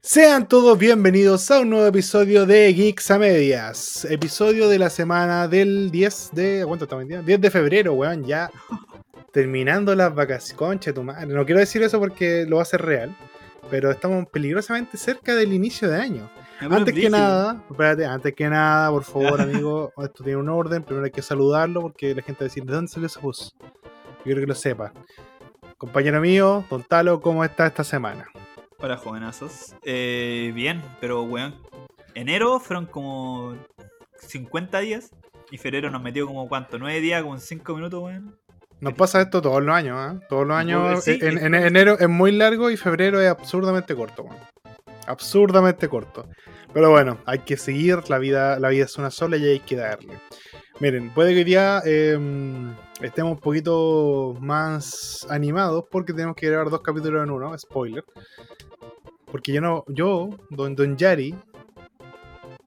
Sean todos bienvenidos a un nuevo episodio de Geeks a Medias. Episodio de la semana del 10 de. ¿Cuánto estamos en día? 10 de febrero, weón. Ya terminando las vacaciones. Concha tu madre. No quiero decir eso porque lo va a hacer real. Pero estamos peligrosamente cerca del inicio de año. Antes que nada, espérate, antes que nada, por favor, amigo, esto tiene un orden. Primero hay que saludarlo porque la gente va a decir, ¿de dónde salió ese bus? Yo quiero que lo sepa. Compañero mío, Don Talo, ¿cómo está esta semana? Hola, jovenazos. Eh, bien, pero weón. Enero fueron como 50 días. Y febrero nos metió como cuánto, 9 días, como 5 minutos, weón. Nos pasa esto todos los años, ¿eh? Todos los años. en, en, enero es muy largo y febrero es absurdamente corto, weón. Absurdamente corto. Pero bueno, hay que seguir, la vida, la vida es una sola y hay que darle. Miren, puede que hoy día em, estemos un poquito más animados porque tenemos que grabar dos capítulos en uno, spoiler. Porque yo no, yo, don, don Yari,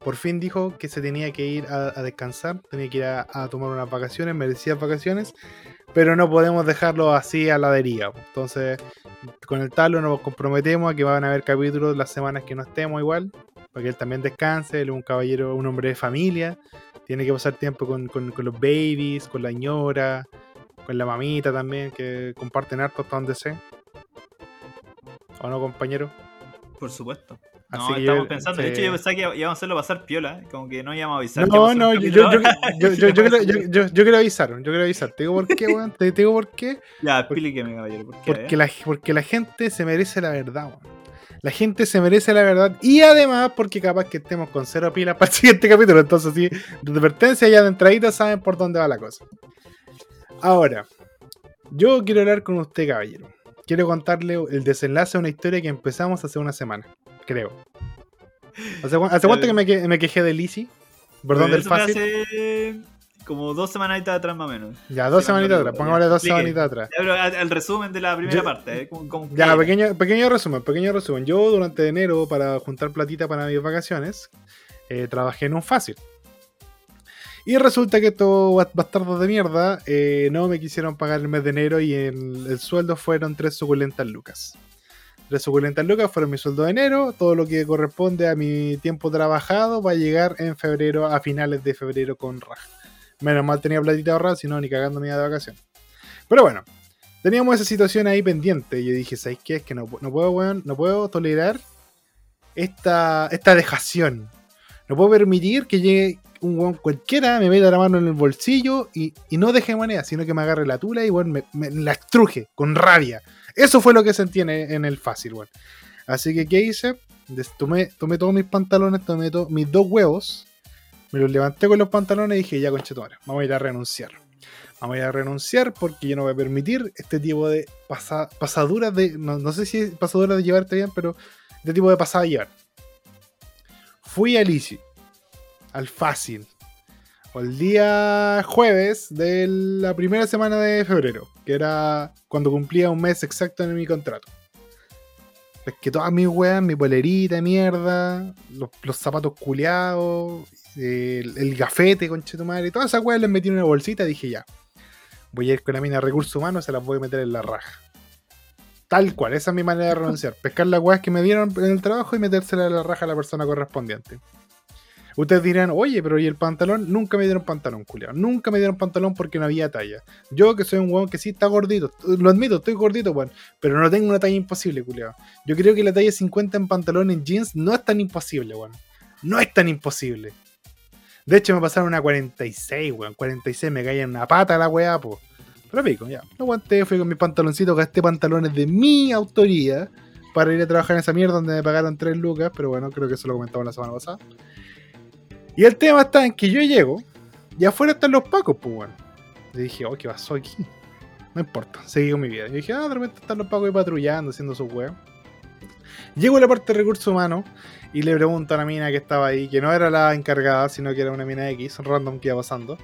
por fin dijo que se tenía que ir a, descansar, tenía que ir a, tomar unas vacaciones, merecidas vacaciones, pero no podemos dejarlo así a la deriva. Entonces, con el talo nos comprometemos a que van a haber capítulos las semanas que no estemos igual, para que él también descanse, él es un caballero, un hombre de familia, tiene que pasar tiempo con, los babies, con la ñora, con la mamita también, que comparten harto hasta donde sé. ¿O no, compañero? Por supuesto. no, estamos pensando. De hecho, yo pensaba que íbamos a hacerlo pasar piola, ¿eh? como que no íbamos a avisar. No, no, yo, yo, yo, yo, quiero avisar, yo quiero avisar. Te digo por qué, weón. Te, digo por qué. Ya, explíqueme, caballero. ¿por qué, porque, la, porque la gente se merece la verdad, weón. La gente se merece la verdad. Y además, porque capaz que estemos con cero pilas para el siguiente capítulo. Entonces, sí, de advertencia ya de entradita saben por dónde va la cosa. Ahora, yo quiero hablar con usted, caballero quiero contarle el desenlace de una historia que empezamos hace una semana, creo. ¿Hace, cuánto que me, quejé de Lizzie? Perdón, del fácil. Hace como dos semanitas atrás más o menos. Ya, dos semanitas atrás, pongámosle dos semanitas atrás. Ya, el resumen de la primera parte. ¿eh? ya, pequeño, pequeño resumen, pequeño resumen. Yo durante enero, para juntar platita para mis vacaciones, eh, trabajé en un fácil. Y resulta que estos bastardos de mierda eh, no me quisieron pagar el mes de enero y el, sueldo fueron tres suculentas lucas. Tres suculentas lucas fueron mi sueldo de enero. Todo lo que corresponde a mi tiempo trabajado va a llegar en febrero, a finales de febrero con raja. Menos mal tenía platita ahorrada, si no, ni cagando mi de vacaciones. Pero bueno, teníamos esa situación ahí pendiente. Y yo dije, ¿sabes qué? Es que no, puedo, no puedo tolerar esta, esta dejación. No puedo permitir que llegue un weón cualquiera me meta la mano en el bolsillo y, no deje moneda, sino que me agarre la tula y bueno, me, la estruje con rabia. Eso fue lo que sentí en, en el fácil, weón. Así que, ¿qué hice? Tomé, todos mis pantalones, tomé mis dos huevos, me los levanté con los pantalones y dije, ya conchetumare, vamos a ir a renunciar. Vamos a ir a renunciar porque yo no voy a permitir este tipo de pasaduras de. No, sé si es pasaduras de llevarte bien, pero este tipo de pasada a llevar. Fui a Lisi al fácil. O el día jueves de la primera semana de febrero, que era cuando cumplía un mes exacto en mi contrato. Es que todas mis weas, mi polerita de mierda, los, zapatos culeados, el, gafete, conche tu madre, todas esas weas les metí en una bolsita y dije ya. Voy a ir con la mina de recursos humanos, se las voy a meter en la raja. Tal cual, esa es mi manera de renunciar. Pescar las weas que me dieron en el trabajo y metérselas en la raja a la persona correspondiente. Ustedes dirán, oye, pero ¿y el pantalón? Nunca me dieron pantalón, culiao. Nunca me dieron pantalón porque no había talla. Yo, que soy un weón que sí está gordito, lo admito, estoy gordito, weón. Pero no tengo una talla imposible, culiao. Yo creo que la talla 50 en pantalón en jeans no es tan imposible, weón. No es tan imposible. De hecho, me pasaron una 46, weón. 46 me caía en una pata la weá, po. Pero pico, ya. Lo aguanté, fui con mis pantaloncitos, gasté pantalones de mi autoría para ir a trabajar en esa mierda donde me pagaron 3 lucas. Pero bueno, creo que eso lo comentaba la semana pasada. Y el tema está en que yo llego y afuera están los pacos, pues bueno. Dije, oh, ¿qué pasó aquí? No importa, seguí con mi vida. Y dije, ah, de repente están los pacos ahí patrullando, haciendo su weas. Llego a la parte de recursos humanos y le pregunto a la mina que estaba ahí, que no era la encargada, sino que era una mina X, random que iba pasando.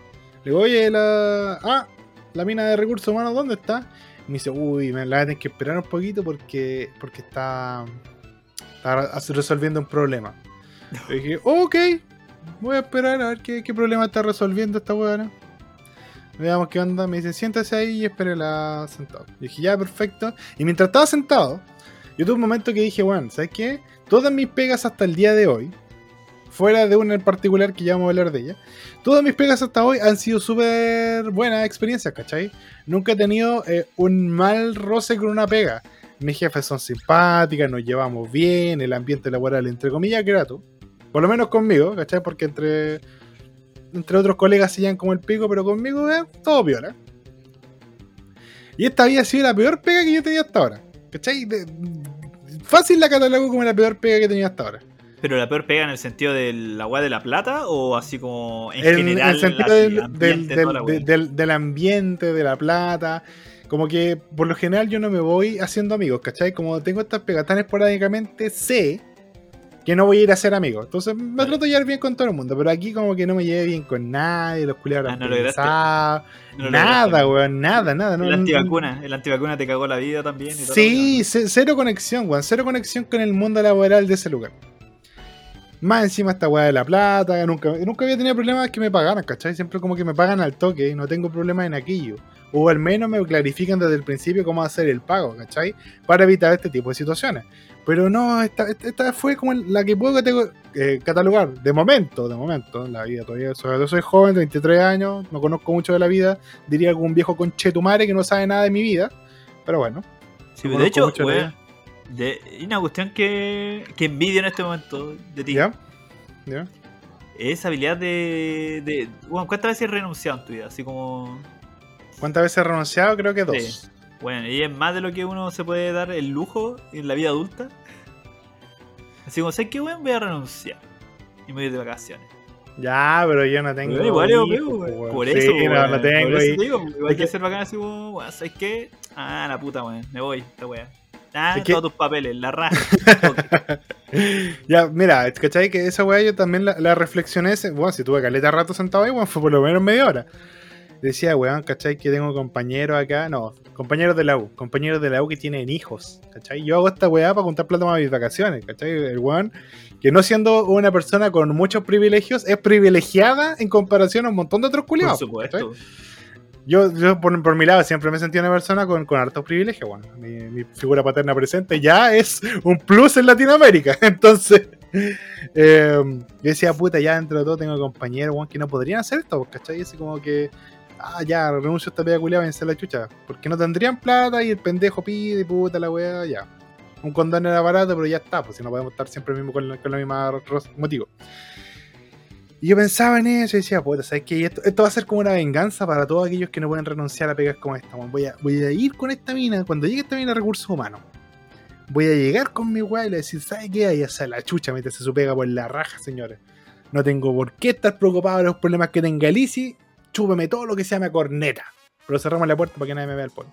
Le digo, oye, la. Ah, la mina de recursos humanos, ¿dónde está? Y me dice, uy, me la tener que esperar un poquito porque, porque está, está resolviendo un problema. Le dije, ok, voy a esperar a ver qué, problema está resolviendo esta weá. Veamos qué onda. Me dice, siéntese ahí y espérela sentado. Y dije, ya, perfecto. Y mientras estaba sentado, Yo tuve un momento que dije, bueno, ¿sabes qué? Todas mis pegas hasta el día de hoy, fuera de una en particular que ya vamos a hablar de ella, todas mis pegas hasta hoy han sido súper buenas experiencias, ¿cachai? Nunca he tenido eh, un mal roce con una pega. Mis jefes son simpáticas, nos llevamos bien, el ambiente laboral, entre comillas, grato. Por lo menos conmigo, ¿cachai? Porque entre, entre otros colegas se como el pico, pero conmigo eh, todo viola. Y esta había sido la peor pega que yo tenía hasta ahora. ¿Cachai? De- fácil la catalogo como la peor pega que tenía hasta ahora. Pero la peor pega en el sentido del agua de la plata o así como en En general el sentido del, ambiente, del- la de- del- del ambiente, de la plata. Como que por lo general yo no me voy haciendo amigos, ¿cachai? Como tengo estas pegas tan esporádicamente, sé que no voy a ir a ser amigos. Entonces me Vale. trato de llevar bien con todo el mundo, pero aquí como que no me lleve bien con nadie, los culiados Ah, no lograste. pensados, No lo Nada, weón, nada, nada. El no- antivacuna, el antivacuna te cagó la vida también. y Sí, ce- cero conexión, weón. Cero conexión con el mundo laboral de ese lugar. Más encima esta weá de la plata. Nunca, nunca había tenido problemas que me pagaran, ¿cachai? Siempre como que me pagan al toque y no tengo problemas en aquello. O al menos me clarifican desde el principio cómo hacer el pago, ¿cachai? Para evitar este tipo de situaciones. Pero no, esta, esta- fue como la que puedo eh, catalogar de momento, de momento, en la vida. Todavía soy, yo soy joven, 23 años, no conozco mucho de la vida. Diría algún viejo conchetumare que no sabe nada de mi vida. Pero bueno. Sí, no de hecho, mucho de hay una cuestión que, que envidio en este momento de ti. ¿Ya? ¿Ya? Esa habilidad de, de. Bueno, ¿cuántas veces has renunciado en tu vida? Así como. ¿Cuántas veces he renunciado? Creo que dos. Sí. Bueno, y es más de lo que uno se puede dar el lujo en la vida adulta. Así como, ¿sabes qué, weón? Voy a renunciar. Y me voy de vacaciones. Ya, pero yo no tengo. Igual yo weón. Por Sí, eso, no, weón, no tengo. Por eso te digo, igual que que- ser bacán así como, weón, ¿sabes qué? Ah, la puta, weón. Me voy, esta weá. Ah, Es que- todos tus papeles, la raja. Ya, mira, ¿cachai? Que esa weá yo también la, la reflexioné. ese- Bueno, si tuve caleta rato sentado ahí, bueno, fue por lo menos media hora. Decía, weón, ¿cachai? Que tengo compañeros acá. No, compañeros de la U. Compañeros de la U que tienen hijos, ¿cachai? Yo hago esta weá para contar plata para mis vacaciones, ¿cachai? El weón, que no siendo una persona con muchos privilegios, es privilegiada en comparación a un montón de otros Por culiados. supuesto. Yo, yo por, por mi lado, siempre me sentí una persona con, con hartos privilegios. Bueno, mi, figura paterna presente ya es un plus en Latinoamérica. Entonces, eh, yo decía, puta, ya dentro de todo tengo compañeros weón, que no podrían hacer esto, pues, ¿cachai? Así como que, ah, ya, renuncio a esta pega culiada, vencer la chucha. Porque no tendrían plata y el pendejo pide, puta, la weá, ya. Un condón era barato, pero ya está, pues si no podemos estar siempre mismo con, con la misma ro- motivo. Y yo pensaba en eso y decía, puta, ¿sabes qué? Esto, esto va a ser como una venganza para todos aquellos que no pueden renunciar a pegas como esta. Voy a, voy a ir con esta mina, cuando llegue esta mina a recursos humanos, voy a llegar con mi weá y le voy a decir, ¿sabes qué? Ahí hace la chucha, métese su pega por la raja, señores. No tengo por qué estar preocupado de los problemas que tenga Lisi. Chúpeme todo lo que se llame corneta. Pero cerramos la puerta para que nadie me vea el polvo.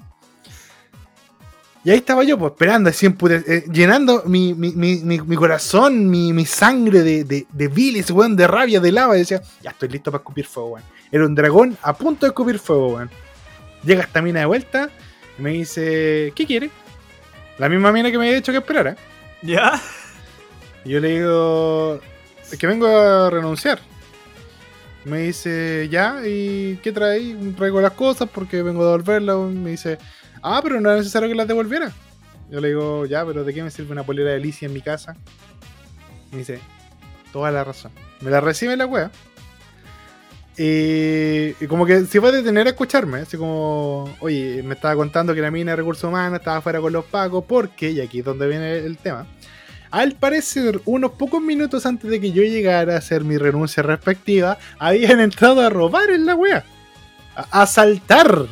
Y ahí estaba yo, pues, esperando, así, eh, llenando mi, mi, mi, mi, mi corazón, mi, mi sangre de, de, de bilis, weón, de rabia, de lava. Y decía, ya estoy listo para escupir fuego, weón. Era un dragón a punto de escupir fuego, weón. Llega esta mina de vuelta y me dice, ¿qué quiere? La misma mina que me había dicho que esperara. ¿Ya? Y yo le digo, es que vengo a renunciar. Me dice, ya, ¿y qué trae? Traigo las cosas porque vengo a devolverlas. Me dice, ah, pero no era necesario que las devolviera. Yo le digo, ya, pero ¿de qué me sirve una polera de Alicia en mi casa? Me dice, toda la razón. Me la recibe la wea. Y, y como que se va a detener a escucharme, así como, oye, me estaba contando que la mina de recursos humanos estaba fuera con los pagos, porque, y aquí es donde viene el tema, al parecer, unos pocos minutos antes de que yo llegara a hacer mi renuncia respectiva, habían entrado a robar en la wea, a asaltar,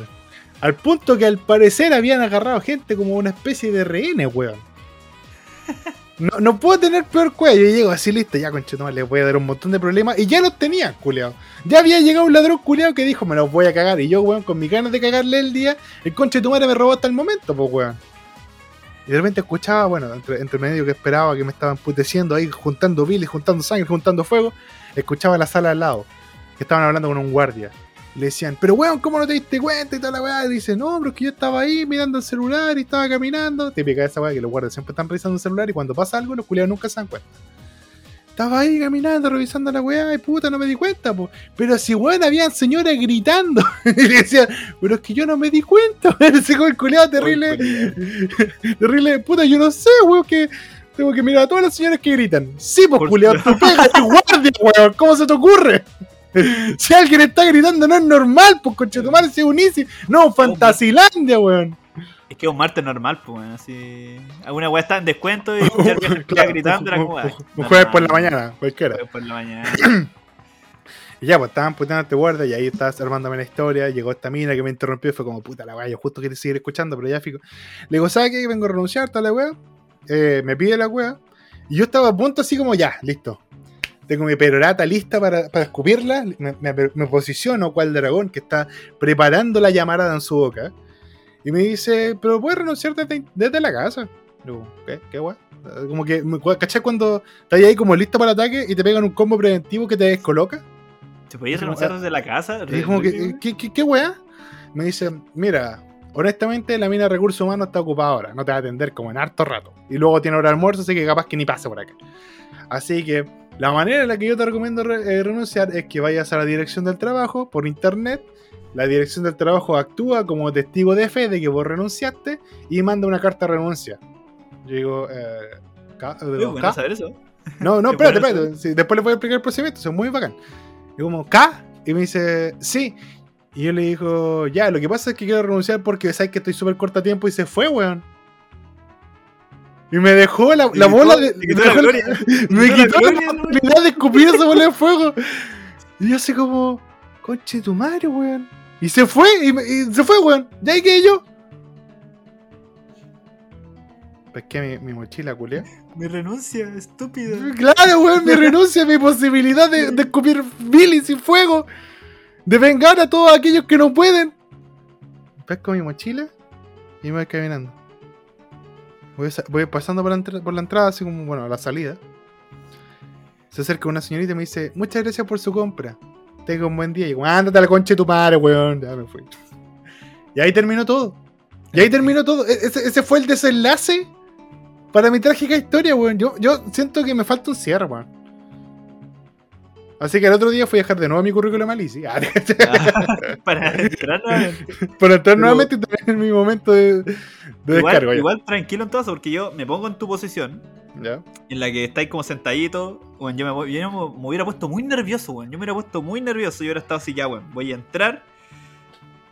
al punto que al parecer habían agarrado gente como una especie de rehenes, weón. No, no puedo tener peor cuello. Yo llego así listo, ya conchetumare, les voy a dar un montón de problemas. Y ya los tenía, culeado. Ya había llegado un ladrón culeado que dijo, me los voy a cagar. Y yo, weón, con mis ganas de cagarle el día, el conchetumare me robó hasta el momento, pues, weón. Y de repente escuchaba, bueno, entre, medio que esperaba que me estaban puteciendo ahí, juntando biles, juntando sangre, juntando fuego, escuchaba la sala al lado, que estaban hablando con un guardia. Le decían, pero weón, ¿cómo no te diste cuenta? Y toda la weá. Y dice, no, pero es que yo estaba ahí mirando el celular y estaba caminando. Típica de esa weá que los guardias siempre están revisando el celular y cuando pasa algo, los culiados nunca se dan cuenta. Estaba ahí caminando, revisando la weá, y puta, no me di cuenta, po. Pero si weón, habían señoras gritando. y le decía, pero es que yo no me di cuenta, Ese el culiado terrible. terrible, puta, yo no sé, weón, que tengo que mirar a todas las señoras que gritan. Sí, pues culiado, tú pegas tu guardia, weón. ¿Cómo se te ocurre? si alguien está gritando, no es normal, pues conchetumare, si es un easy. No, Fantasilandia, weón. Es que es un martes normal, pues, bueno, así. Alguna weá está en descuento y que claro, gritando era como. Un jueves por la mañana, cualquiera. Jueves por la mañana. y ya, pues estaban puteando este guardia y ahí estabas armándome la historia. Llegó esta mina que me interrumpió y fue como, puta la weá, yo justo quería seguir escuchando, pero ya fico. Le digo, ¿sabes qué? Vengo a renunciar, tal la weá. Eh, me pide la weá. Y yo estaba a punto así como, ya, listo. Tengo mi perorata lista para, para escupirla. Me, me, me posiciono cual dragón que está preparando la llamarada en su boca. Y me dice, pero puedes renunciar desde, desde la casa. ¿qué? ¿Qué guay? Como que, ¿cachai? Cuando estás ahí como listo para el ataque y te pegan un combo preventivo que te descoloca. ¿Te podías renunciar desde la casa? Y es como que, ¿qué, qué, qué weá? Me dice, mira, honestamente la mina de recursos humanos está ocupada ahora, no te va a atender como en harto rato. Y luego tiene hora de almuerzo, así que capaz que ni pase por acá. Así que la manera en la que yo te recomiendo re eh, renunciar es que vayas a la dirección del trabajo por internet la dirección del trabajo actúa como testigo de fe de que vos renunciaste y manda una carta de renuncia. Yo digo, eh, Uy, bueno saber eso. No, no, espérate, espérate. Sí, después les voy a explicar el procedimiento, es muy bacán. Y como, ¿K? Y me dice, sí. Y yo le digo, ya, lo que pasa es que quiero renunciar porque sabes que estoy súper corto a tiempo y se fue, weón. Y me dejó la, la bola de. Me, quitó la, me quitó la, la oportunidad de escupir esa bola de fuego. Y yo así como, conche tu madre, weón. Y se fue, y, y se fue, weón. Ya que yo. Pesqué mi, mi mochila, culé. Mi renuncia, estúpido. Claro, weón, mi renuncia, mi posibilidad de, de escupir bilis y fuego. De vengar a todos aquellos que no pueden. Pesco mi mochila y me voy caminando. Voy, pasando por la, entrada, así como, bueno, a la salida. Se acerca una señorita y me dice, muchas gracias por su compra tenga un buen día. Y digo, ándate a la concha de tu padre, weón. Ya me fui. Y ahí terminó todo. Y ahí terminó todo. E-, ese, ese fue el desenlace para mi trágica historia, weón. Yo, yo siento que me falta un cierre, weón. Así que el otro día fui a dejar de nuevo mi currículum a Lizzie. Ah, para entrar nuevamente. Para entrar nuevamente y mi momento de, de igual, descargo. Igual tranquilo en todo eso, porque yo me pongo en tu posición. ¿Ya? En la que estáis como sentadito. Bueno, yo, me, yo me, me, hubiera puesto muy nervioso, weón. Yo me hubiera puesto muy nervioso y hubiera estado así, ya, weón. Voy a entrar,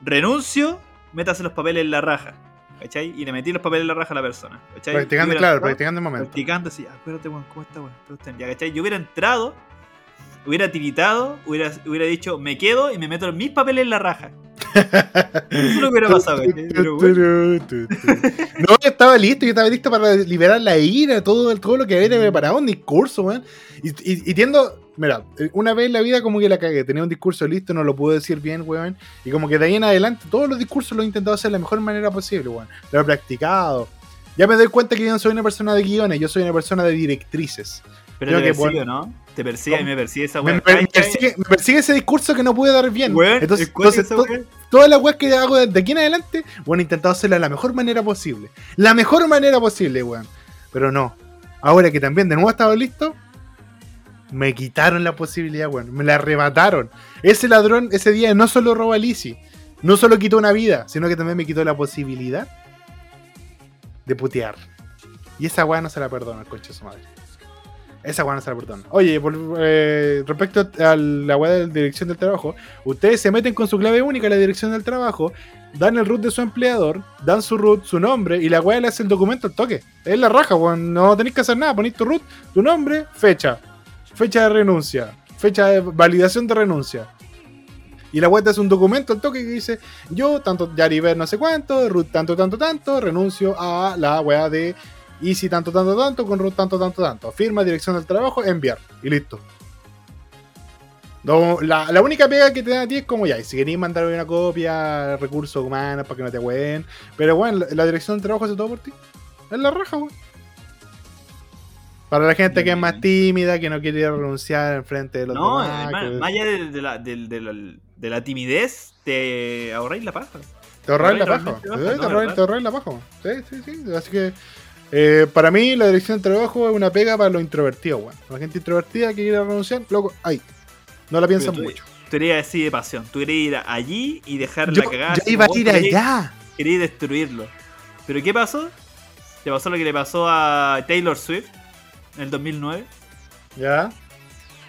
renuncio, métase los papeles en la raja. ¿Cachai? Y le metí los papeles en la raja a la persona. ¿cachai? Practicando, claro, practicando el momento. Practicando así, acuérdate, weón, ¿cómo está, weón? Ya, ¿cachai? Yo hubiera entrado, hubiera tiritado, hubiera, hubiera dicho, me quedo y me meto mis papeles en la raja. Eso es lo que hubiera pasado, Pero, bueno. No, yo estaba listo, yo estaba listo para liberar la ira, todo, todo lo que había preparado, un discurso, weón. Y, y, y tiendo, mira, una vez en la vida como que la cagué, tenía un discurso listo, no lo pude decir bien, weón. Y como que de ahí en adelante, todos los discursos los he intentado hacer de la mejor manera posible, weón. Lo he practicado. Ya me doy cuenta que yo no soy una persona de guiones, yo soy una persona de directrices. Pero te persigue, bueno, ¿no? Te persigue y me persigue esa weá. Me, me, persigue, me, persigue, ese discurso que no pude dar bien. Weón, entonces, entonces to, todas las weas que hago de aquí en adelante, bueno, he intentado hacerla de la mejor manera posible. La mejor manera posible, weón. Pero no. Ahora que también de nuevo estaba listo, me quitaron la posibilidad, weón. Me la arrebataron. Ese ladrón ese día no solo robó a Lizzie, no solo quitó una vida, sino que también me quitó la posibilidad de putear. Y esa weá no se la perdona el coche de su madre. Esa weá no la perdona. Oye, eh, respecto a la weá de la dirección del trabajo, ustedes se meten con su clave única a la dirección del trabajo, dan el root de su empleador, dan su root, su nombre, y la weá le hace el documento al toque. Es la raja, weón. No tenéis que hacer nada. Ponéis tu root, tu nombre, fecha. Fecha de renuncia. Fecha de validación de renuncia. Y la web te hace un documento al toque que dice: Yo, tanto Yariver no sé cuánto, root tanto, tanto, tanto, renuncio a la weá de Easy tanto, tanto, tanto, con root tanto, tanto, tanto. Firma, dirección del trabajo, enviar. Y listo. No, la, la, única pega que te da a ti es como ya, y si queréis mandar una copia, recursos humanos para que no te hueen. Pero bueno, la, la, dirección del trabajo hace todo por ti. Es la raja, weón. Para la gente que es más tímida, que no quiere renunciar en frente de los no, demás. No, que... más allá de, de, la, de, la, de, la, timidez, te ahorráis la paja. Te ahorráis la paja. Te ahorráis la paja. Sí, sí, sí. Así que Eh, para mí, la dirección de trabajo es una pega para los introvertidos, weón. La gente introvertida que quiere renunciar, loco, ahí. No la piensan tú- mucho. Tú querías así de pasión. Tú querías ir allí y dejar Yo, la cagada. yo iba a ir allá. Querías destruirlo. ¿Pero qué pasó? Le pasó lo que le pasó a Taylor Swift en el 2009. Ya.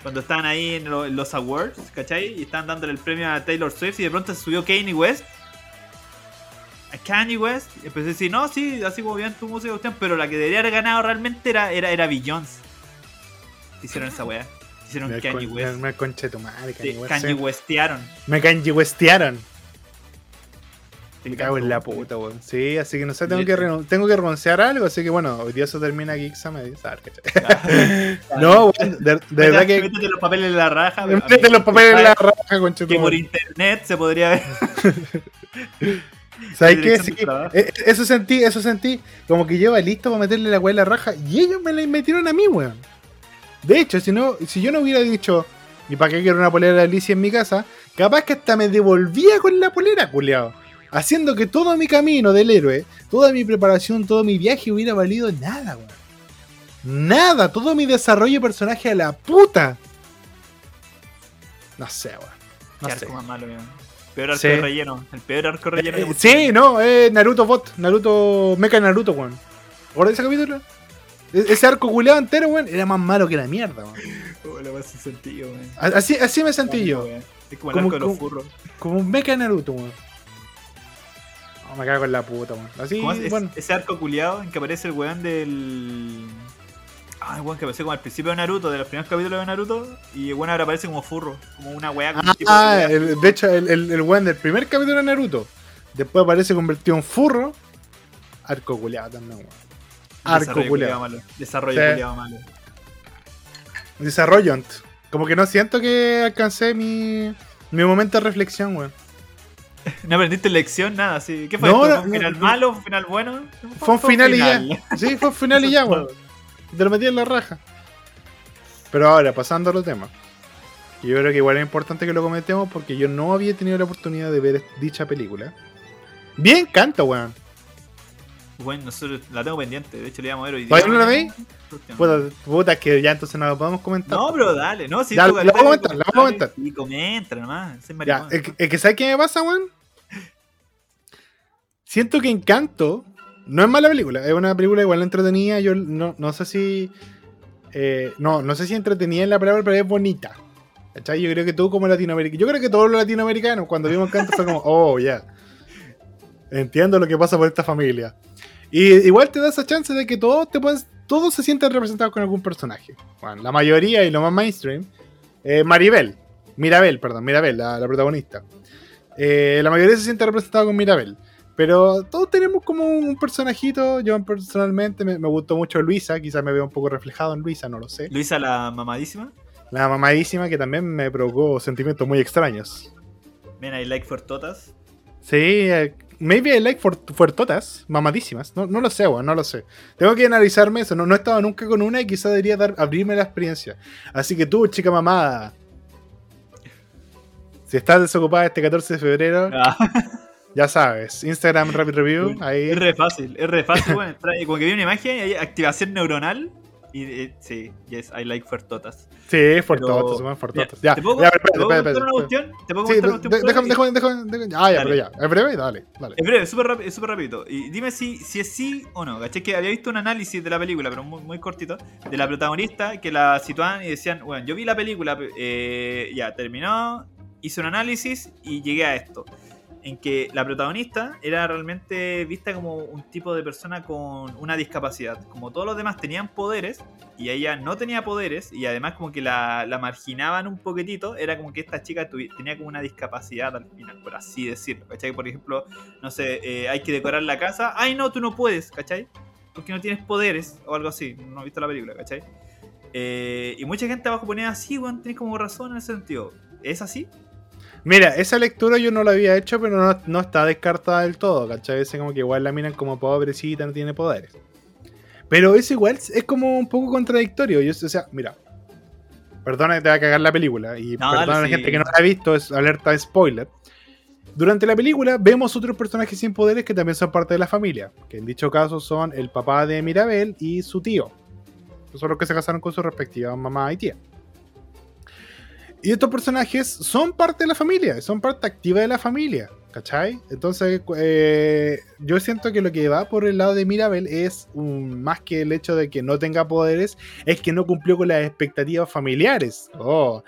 Cuando estaban ahí en los awards, ¿cachai? Y estaban dándole el premio a Taylor Swift y de pronto se subió Kanye West. Kanye West. Empecé a decir, no, sí, así como bien tu música, cuestión, pero la que debería haber ganado realmente era, era, era Beyoncé. Hicieron esa weá. Hicieron Me, Kanye con, West. me, conche tu madre, Sí, Kanye West. Kanye. Westearon. Me Kanye Westearon. Te Me cago en la puta, weón. Sí, así que no sé, tengo que, tengo que renunciar a algo, así que bueno, hoy día se termina Geeks a media, ¿sabes? Ah, No, weón, de, de verdad que. Métete los papeles en la raja. Métete los papeles en la raja, conche tu Que por internet se podría ver. ¿Sabes qué? Sí, trabajo. eh, eso sentí, eso sentí. Como que lleva listo para meterle la weá en la raja. Y ellos me la metieron a mí, weón. De hecho, si no, si yo no hubiera dicho, ¿y para qué quiero una polera de Alicia en mi casa? Capaz que hasta me devolvía con la polera, culiao. Haciendo que todo mi camino del héroe, toda mi preparación, todo mi viaje hubiera valido nada, weón. Nada, todo mi desarrollo de personaje a la puta. No sé, weón. No Qué sé. malo, weón. Peor arco Sí. de relleno. El peor arco de relleno. Eh, hemos sí, no, eh, Naruto Bot, Naruto, Mecha Naruto, weón. ¿Recuerdas ese capítulo? E- Ese arco culeado entero, weón, era más malo que la mierda, weón. Oh, sin sentido, weón. Así, así me sentí yo, weón. Es como el Como- arco de los como- furros. como un Mecha Naruto, weón. No, me cago en la puta, weón. Así, ¿Cómo es? Es- bueno. Ese arco culiado en que aparece el weón del. Ah, weón que apareció como al principio de Naruto, de los primeros capítulos de Naruto. Y weón ahora aparece como furro. Como una weá. un tipo Ah, de- el- de hecho, el, el, el weón del primer capítulo de Naruto. Después aparece convertido en furro. Arco culeado también, weón. Arco Desarrollo culeado. malo. Desarrollo Sí. culiao malo. Desarrollo. Como que no siento que alcancé mi, mi momento de reflexión, weón. No aprendiste lección, nada, así. ¿Qué fue No, esto? no, ¿Fue un final no. malo? ¿Un final bueno? Fue un final y ya. Sí, fue un final y ya, weón. Te lo metí en la raja. Pero ahora, pasando a los temas. Yo creo que igual es importante que lo comentemos porque yo no había tenido la oportunidad de ver dicha película. Bien canto, weón. Bueno, nosotros la tengo pendiente. De hecho, le íbamos a ver hoy día. ¿Todavía no la veis? Puta, Puta, que ya entonces no lo podemos comentar. No, pero dale, no, tú, la vamos a comentar, la vamos a comentar. Y comenta nomás, ese Ya, maricón. es que, es que ¿sabes qué me pasa, weón? Siento que Encanto no es mala película, es una película igual entretenida. Yo no, no sé si. eh, no, no sé si entretenida en la palabra, pero es bonita. ¿Cachai? Yo creo que tú como latinoamericano. Yo creo que todos los latinoamericanos, cuando vimos Encanto, fue como, oh, ya. Entiendo lo que pasa por esta familia. Y igual te da esa chance de que todos te puedes, todos se sientan representados con algún personaje. Bueno, la mayoría y lo más mainstream. eh, Maribel. Mirabel, perdón, Mirabel, la, la protagonista. Eh, la mayoría se siente representada con Mirabel. Pero todos tenemos como un personajito. Yo personalmente me, me gustó mucho Luisa. Quizás me veo un poco reflejado en Luisa, no lo sé. Luisa la mamadísima. La mamadísima que también me provocó sentimientos muy extraños. Men, I like for totas. Sí, eh, maybe I like for, fuertotas, mamadísimas. No, no lo sé, weón, no lo sé. Tengo que analizarme eso. No, no he estado nunca con una y quizás debería dar, abrirme la experiencia. Así que tú, chica mamada. Si estás desocupada este 14 de febrero, Ah, ya sabes. Instagram Rapid Review, ahí. es re fácil, es re fácil, bueno, como que vi una imagen y hay activación neuronal. Y eh, sí, yes, I like for totas. Sí, fuertotas, weón, fuertotas. Ya, ¿Te puedo, ya, ¿te espérate, puedo espérate, contar una cuestión? ¿Te puedo Sí, contar una cuestión? déjame, déjame, déjame, Ah, ya, Dale. pero ya. Es breve, dale, dale. Es breve, súper rápido, es súper rápido. Y dime si, si es sí o no. ¿Cachai? Que había visto un análisis de la película, pero muy, muy cortito, de la protagonista que la situaban y decían, bueno, yo vi la película, eh, ya terminó, hice un análisis y llegué a esto. En que la protagonista era realmente vista como un tipo de persona con una discapacidad. Como todos los demás tenían poderes y ella no tenía poderes y además como que la, marginaban un poquitito, era como que esta chica tenía como una discapacidad al final, por así decirlo. ¿Cachai? Por ejemplo, no sé, eh, hay que decorar la casa. Ay, no, tú no puedes, ¿cachai? Porque no tienes poderes o algo así. No he visto la película, ¿cachai? Eh, y mucha gente abajo ponía así, weón, tienes como razón en ese sentido. ¿Es así? Mira, esa lectura yo no la había hecho, pero no, no está descartada del todo, ¿cachai? Es como que igual la miran como pobrecita, no tiene poderes. Pero es igual, es como un poco contradictorio. Yo, o sea, mira, perdona que te va a cagar la película, y No, perdona a la sí. gente que no la ha visto, es alerta spoiler. Durante la película vemos otros personajes sin poderes que también son parte de la familia, que en dicho caso son el papá de Mirabel y su tío. Son los que se casaron con su respectiva mamá y tía. Y estos personajes son parte de la familia, son parte activa de la familia, ¿cachai? Entonces, eh, yo siento que lo que va por el lado de Mirabel es un, más que el hecho de que no tenga poderes, es que no cumplió con las expectativas familiares. Oh,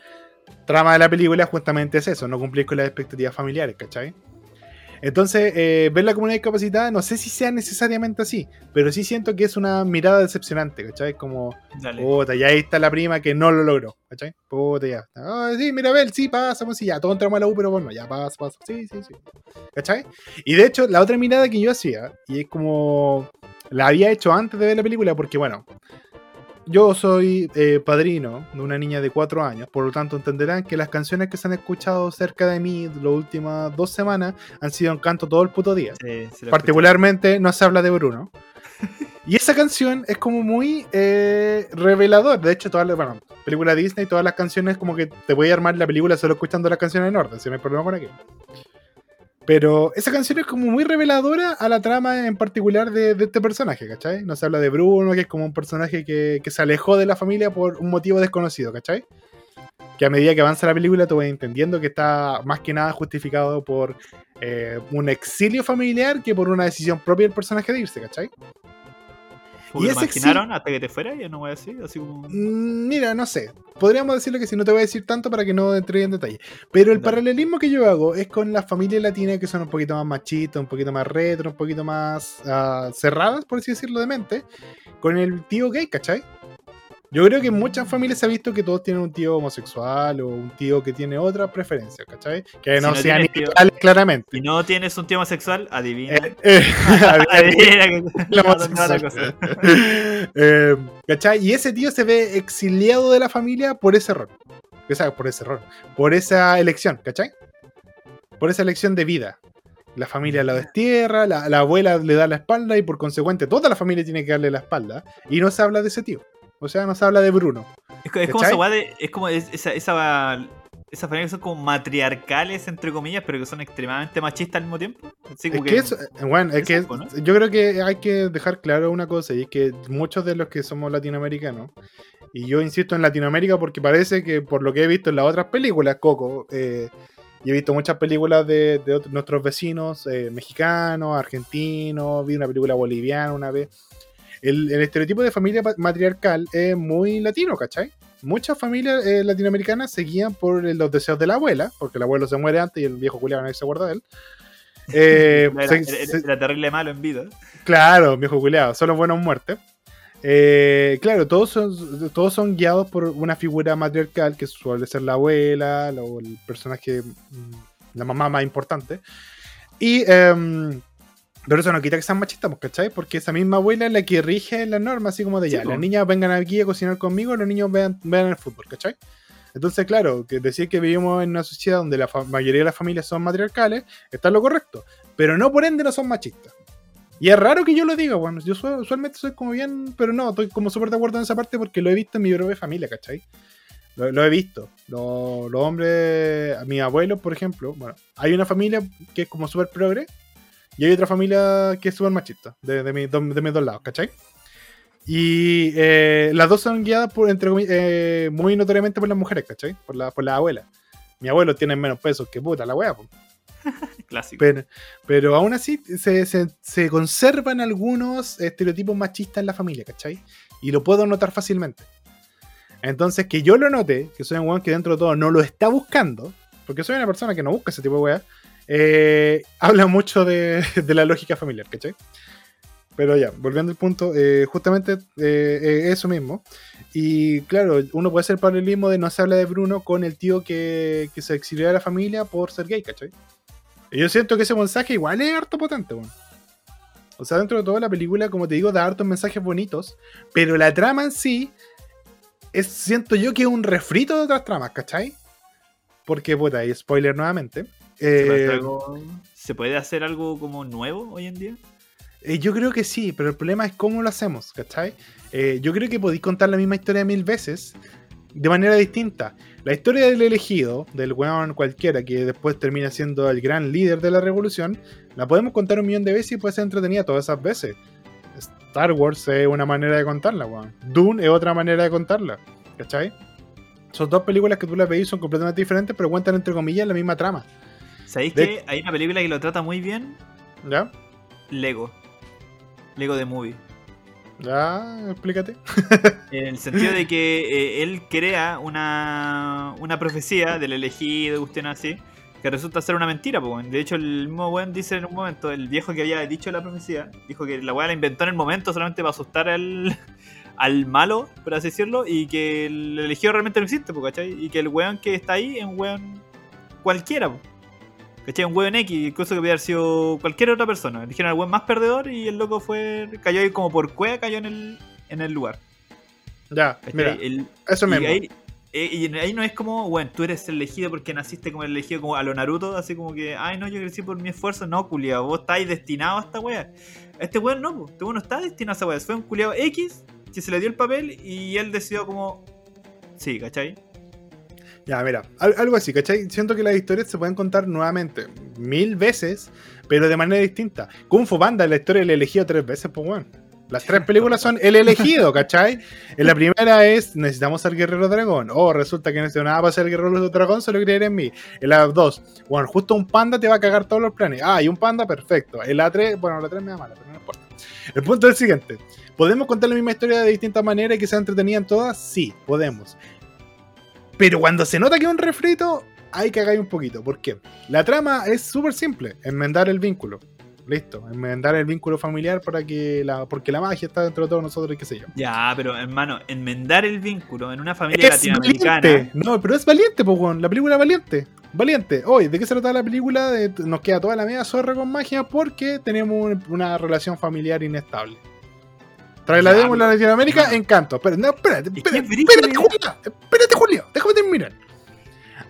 trama de la película justamente es eso, no cumplir con las expectativas familiares, ¿cachai? Entonces, eh, ver la comunidad discapacitada, no sé si sea necesariamente así, pero sí siento que es una mirada decepcionante, ¿cachai? Como, puta, ya ahí está la prima que no lo logró, ¿cachai? Puta, ya. Ah, sí, Mirabel, sí, pasa, pues sí, ya, todos entramos a la U, pero bueno, ya, pasa, pasa. Sí, sí, sí. ¿cachai? Y de hecho, la otra mirada que yo hacía, y es como, la había hecho antes de ver la película, porque bueno, yo soy eh, padrino de una niña de 4 años, por lo tanto entenderán que las canciones que se han escuchado cerca de mí las últimas dos semanas han sido en canto todo el puto día. Particularmente no se habla de Bruno. y esa canción es como muy eh, revelador. De hecho, todas las bueno, películas Disney, todas las canciones como que te voy a armar la película solo escuchando las canciones en orden, si no hay problema con aquello. Pero esa canción es como muy reveladora a la trama en particular de, este personaje, ¿cachai? No se habla de Bruno, que es como un personaje que, se alejó de la familia por un motivo desconocido, ¿cachai? Que a medida que avanza la película te voy entendiendo que está más que nada justificado por eh, un exilio familiar que por una decisión propia del personaje de irse, ¿cachai? ¿Y lo imaginaron hasta que te fuera? Ya no voy a decir, así como... Mm, mira, no sé. Podríamos decirlo que si no te voy a decir tanto para que no entre en detalle. Pero el paralelismo que yo hago es con las familias latinas que son un poquito más machistas, un poquito más retro, un poquito más ah, cerradas, por así decirlo, de mente. Con el tío gay, ¿cachai? Yo creo que en muchas familias se ha visto que todos tienen un tío homosexual o un tío que tiene otra preferencia, ¿cachai? Que no, sean iguales, claramente. Si no tienes un tío homosexual, adivina. Eh, eh, adivina eh, ¿Cachai? Y ese tío se ve exiliado de la familia por ese error. O sea, por ese error. Por esa elección, ¿cachai? Por esa elección de vida. La familia lo destierra, la, la abuela le da la espalda y por consecuente toda la familia tiene que darle la espalda. Y no se habla de ese tío. O sea, no se habla de Bruno. Es, como esa de, Es como esa, esa, esas familias que son como matriarcales, entre comillas, pero que son extremadamente machistas al mismo tiempo. es que, eso, bueno, es que yo creo que hay que dejar claro una cosa, y es que muchos de los que somos latinoamericanos, y yo insisto en Latinoamérica porque parece que por lo que he visto en las otras películas, Coco, eh, y he visto muchas películas de, nuestros vecinos eh, mexicanos, argentinos, vi una película boliviana una vez el, estereotipo de familia matriarcal es muy latino, ¿cachai? Muchas familias eh, latinoamericanas seguían por los deseos de la abuela, porque el abuelo se muere antes y el viejo culiado nadie se acuerda de él. Eh, era, terrible malo en vida. Claro, viejo culiado, solo bueno en muerte. Eh, claro, todos son, todos son guiados por una figura matriarcal que suele ser la abuela, o el personaje, mm, la mamá más importante. Y em, pero eso no quita que sean machistas, pues, ¿cachai? Porque esa misma abuela es la que rige las normas, así como de ya, las niñas vengan aquí a cocinar conmigo, los niños vean, vean el fútbol, ¿cachai? Entonces, claro, que decir que vivimos en una sociedad donde la mayoría de las familias son matriarcales, está lo correcto. Pero no por ende no son machistas. Y es raro que yo lo diga, bueno, yo usualmente soy como bien, pero no, estoy como súper de acuerdo en esa parte porque lo he visto en mi propia familia, ¿cachai? Lo, he visto. Los, hombres, mis abuelos, por ejemplo, bueno, hay una familia que es como súper progre, y hay otra familia que es súper machista, de, de, mis dos lados, ¿cachai? Y eh, las dos son guiadas por, entre, eh, muy notoriamente por las mujeres, ¿cachai? Por la, por la abuela. Mi abuelo tiene menos pesos que puta la wea, Clásico. Pero, aún así se, se, conservan algunos estereotipos machistas en la familia, ¿cachai? Y lo puedo notar fácilmente. Entonces, que yo lo note, que soy un weón que dentro de todo no lo está buscando, porque soy una persona que no busca ese tipo de weas, eh, habla mucho de, la lógica familiar, ¿cachai? Pero ya, volviendo al punto, eh, justamente eh, eso mismo. Y claro, uno puede hacer paralelismo de no se habla de Bruno con el tío que, se exilió de la familia por ser gay, ¿cachai? Y yo siento que ese mensaje igual es harto potente, bueno. O sea, dentro de toda la película, como te digo, da hartos mensajes bonitos, pero la trama en sí, es, siento yo que es un refrito de otras tramas, ¿cachai? Porque, puta, hay spoiler nuevamente. Eh, ¿Se puede hacer algo como nuevo hoy en día? Eh, yo creo que sí, pero el problema es cómo lo hacemos, ¿cachai? Eh, yo creo que podéis contar la misma historia mil veces, de manera distinta. La historia del elegido, del weón cualquiera que después termina siendo el gran líder de la revolución, la podemos contar un millón de veces y puede ser entretenida todas esas veces. Star Wars es una manera de contarla, weón. Dune es otra manera de contarla. ¿Cachai? Son dos películas que tú las veis son completamente diferentes, pero cuentan entre comillas la misma trama. ¿Sabéis De- que hay una película que lo trata muy bien? ¿Ya? Lego. Lego de Movie. ¿Ya? Explícate. En el sentido de que eh, él crea una, una profecía del elegido, cuestión así, que resulta ser una mentira. po, weón. De hecho, el mismo weón dice en un momento, el viejo que había dicho la profecía, dijo que la weá la inventó en el momento solamente para asustar al, al malo, por así decirlo, y que el elegido realmente no existe, po, ¿cachai? Y que el weón que está ahí es un weón cualquiera. po. ¿Cachai? Un weón X, incluso que podría haber sido cualquier otra persona. Eligieron al weón más perdedor y el loco fue. cayó ahí como por cueva, cayó en el, en el lugar. Ya, ¿cachai? mira, El- eso y mismo. ahí, eh, y ahí no es como, bueno, tú eres elegido porque naciste como el elegido como a lo Naruto, así como que, ay no, yo crecí por mi esfuerzo, no, culiado, vos estáis destinado a esta wea. Este weón no, este weón no está destinado a esa wea, fue un culiado X que se le dio el papel y él decidió como, sí, ¿cachai? Ya, mira, al- algo así, ¿cachai? Siento que las historias se pueden contar nuevamente, mil veces, pero de manera distinta. Kung Fu Panda, la historia del elegido tres veces, pues bueno. Las tres películas son el elegido, ¿cachai? En la primera es necesitamos ser guerrero dragón. O resulta que no necesito nada para ser guerrero dragón, solo creer en mí. En la dos, bueno, justo un panda te va a cagar todos los planes. Ah, y un panda, perfecto. En la 3, bueno, la 3 me da mala, pero no importa. El punto es el siguiente. ¿Podemos contar la misma historia de distintas maneras y que se entretenían todas? Sí, podemos. Pero cuando se nota que es un refrito, hay que cagar un poquito. ¿Por qué? La trama es súper simple: enmendar el vínculo. Listo, enmendar el vínculo familiar para que la, porque la magia está dentro de todos nosotros y qué sé yo. Ya, pero hermano, enmendar el vínculo en una familia Es latinoamericana. valiente. No, pero es valiente, pues. La película es valiente. Valiente. Hoy, ¿de qué se trata la película? De- nos queda toda la media zorra con magia porque tenemos un- una relación familiar inestable. Traslademos Ya, a Latinoamérica, encanto. Pero, no, espérate, que espérate. Julio. Espérate, Julio. Déjame terminar.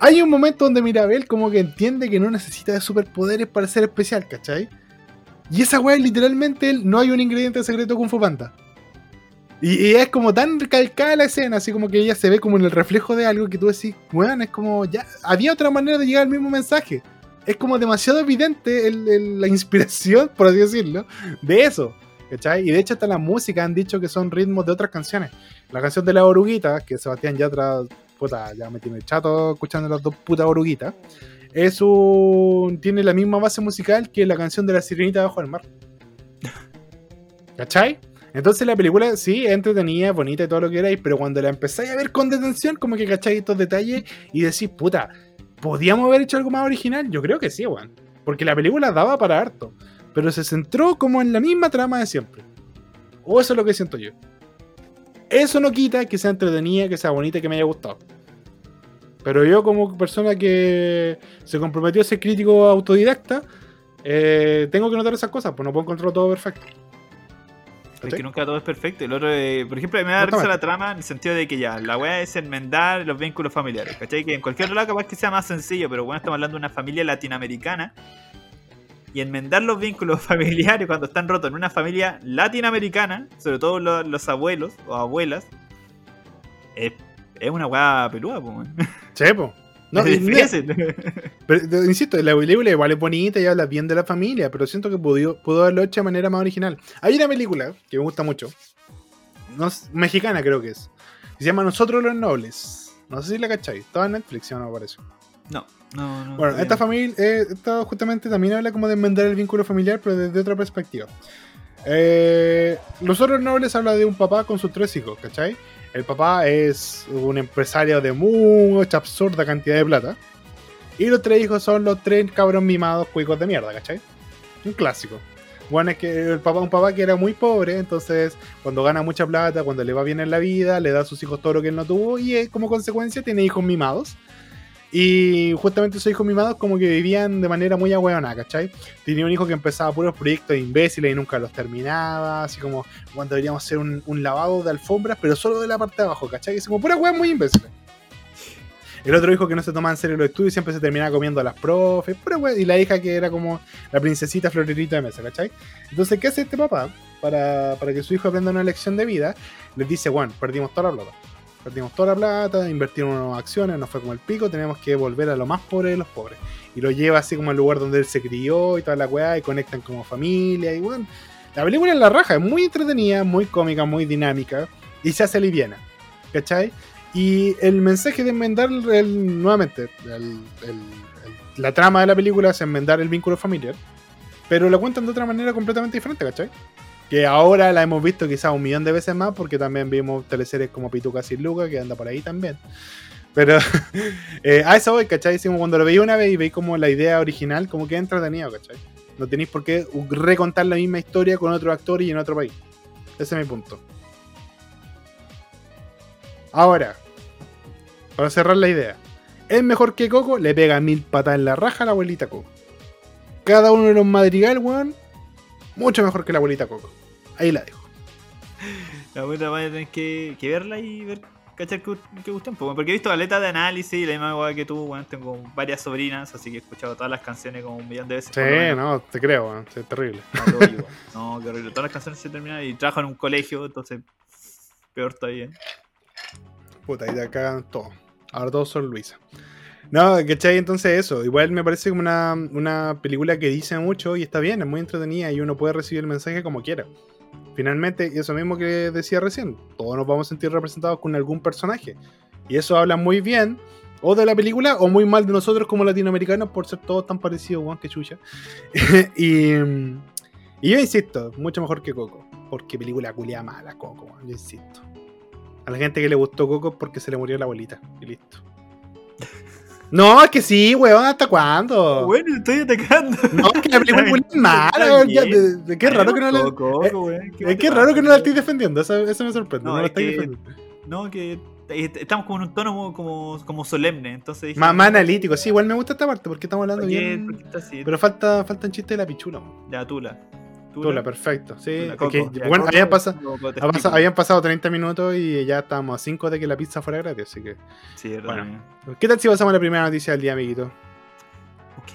Hay un momento donde Mirabel como que entiende que no necesita de superpoderes para ser especial, ¿cachai? Y esa weá literalmente el no hay un ingrediente secreto Kung Fu Panda. Y, y es como tan calcada la escena, así como que ella se ve como en el reflejo de algo que tú decís, weón, es como ya. Había otra manera de llegar al mismo mensaje. Es como demasiado evidente el- el- la inspiración, por así decirlo, de eso. ¿Cachai? Y de hecho, hasta la música han dicho que son ritmos de otras canciones. La canción de la oruguita, que Sebastián Yatra, puta, ya me tiene chato escuchando las dos putas oruguitas. Es un. tiene la misma base musical que la canción de la sirenita bajo el mar. ¿Cachai? Entonces la película sí es entretenida, bonita y todo lo que queráis, pero cuando la empezáis a ver con detención, como que cacháis estos detalles y decís, puta, ¿podíamos haber hecho algo más original? Yo creo que sí, weón. Porque la película daba para harto, pero se centró como en la misma trama de siempre. O eso es lo que siento yo. Eso no quita que sea entretenida, que sea bonita que me haya gustado. Pero yo como persona que se comprometió a ser crítico autodidacta, eh, tengo que notar esas cosas, pues no puedo encontrar todo perfecto. Es que nunca todo es perfecto. El otro, eh, por ejemplo, me da risa la trama en el sentido de que ya, la weá es enmendar los vínculos familiares. ¿Cachai? Que en cualquier lado capaz que sea más sencillo, pero bueno, estamos hablando de una familia latinoamericana. Y enmendar los vínculos familiares cuando están rotos en una familia latinoamericana, sobre todo lo- los, abuelos o abuelas, es, es una weá peluda, po, weón. Chepo. No, Es pero, insisto, la película igual es bonita y habla bien de la familia, pero siento que pudo, pudo haberlo hecho de manera más original. Hay una película que me gusta mucho, no mexicana creo que es, que se llama Nosotros los Nobles. No sé si la cacháis, estaba en Netflix, ¿sí o no me parece. No, no, no. Bueno, esta familia, eh, esta justamente también habla como de enmendar el vínculo familiar, pero desde otra perspectiva. Eh, Los otros nobles habla de un papá con sus tres hijos, ¿cachai? El papá es un empresario de mucha absurda cantidad de plata. Y los tres hijos son los tres cabros mimados cuicos de mierda, ¿cachai? Un clásico. Bueno, es que el papá, un papá que era muy pobre, entonces cuando gana mucha plata, cuando le va bien en la vida, le da a sus hijos todo lo que él no tuvo y eh, como consecuencia tiene hijos mimados. Y justamente esos hijos mimados como que vivían de manera muy ahueonada, ¿cachai? Tenía un hijo que empezaba puros proyectos imbéciles y nunca los terminaba, así como cuando deberíamos hacer un, un lavado de alfombras, pero solo de la parte de abajo, ¿cachai? Es como pura hueá muy imbéciles. El otro hijo que no se tomaba en serio los estudios siempre se terminaba comiendo a las profes, pura hueá. Y la hija que era como la princesita florerita de mesa, ¿cachai? Entonces, ¿qué hace este papá? Para, para que su hijo aprenda una lección de vida, les dice, bueno, perdimos toda la plata. Perdimos toda la plata, invertimos en acciones, nos fue como el pico, tenemos que volver a lo más pobre de los pobres. Y lo lleva así como al lugar donde él se crió y toda la weá, y conectan como familia, y bueno. La película es la raja, es muy entretenida, muy cómica, muy dinámica, y se hace liviana, ¿cachai? Y el mensaje de enmendar, el, nuevamente, la trama de la película es enmendar el vínculo familiar, pero lo cuentan de otra manera completamente diferente, ¿cachai? Que ahora la hemos visto quizás un millón de veces más, porque también vimos teleseries como Pituca sin Luca, que anda por ahí también. Pero eh, a eso voy, ¿cachai? Como cuando lo veí una vez y veis como la idea original, como que entretenido, ¿cachai? No tenéis por qué recontar la misma historia con otro actor y en otro país. Ese es mi punto. Ahora, para cerrar la idea. ¿Es mejor que Coco? Le pega mil patas en la raja a la abuelita Coco. Cada uno de los madrigal, weón, mucho mejor que la abuelita Coco. Ahí la dejo. La puta vaya a tener que, que verla y ver, cachar que, que gusten. po, Porque he visto caleta de análisis, la misma weá que tú, weón. Tengo varias sobrinas, así que he escuchado todas las canciones como un millón de veces. Sí, no, te creo, es terrible. No. No, qué horrible. Todas las canciones se terminan y trabajo en un colegio, entonces peor todavía. Puta, y de acá todo. Ahora todos son Luisa. No, ¿cachai? Entonces eso, igual me parece como una, una película que dice mucho y está bien, es muy entretenida y uno puede recibir el mensaje como quiera. Finalmente, y eso mismo que decía recién, todos nos vamos a sentir representados con algún personaje. Y eso habla muy bien o de la película o muy mal de nosotros como latinoamericanos por ser todos tan parecidos, weón, que chucha. y, yo insisto, mucho mejor que Coco. Porque película culia mala, Coco, yo insisto. A la gente que le gustó Coco porque se le murió la abuelita. Y listo. No, es que sí, weón, ¿hasta cuándo? Bueno, estoy atacando. No, es que la película es mala, weón, de- de- Qué raro que no la. Coco, eh, weón, ¿qué Es que raro que no la estéis defendiendo, eso, eso me sorprende. No, la es estáis que- defendiendo. No, que est- estamos como en un tono como, como, solemne, entonces dije, Más, más analítico, sí, igual me gusta esta parte porque estamos hablando ¿por qué- bien. así? Pero falta, falta un chiste de la pichula. weón. Ya, Tula. Tula, perfecto. Sí, Tula, es Coco. que, Ya, bueno, habían, pasado- explico. habían pasado 30 minutos y ya estábamos a 5 de que la pizza fuera gratis, así que. Sí, verdad. Bueno. ¿Qué tal si pasamos a la primera noticia del día, amiguito? Ok.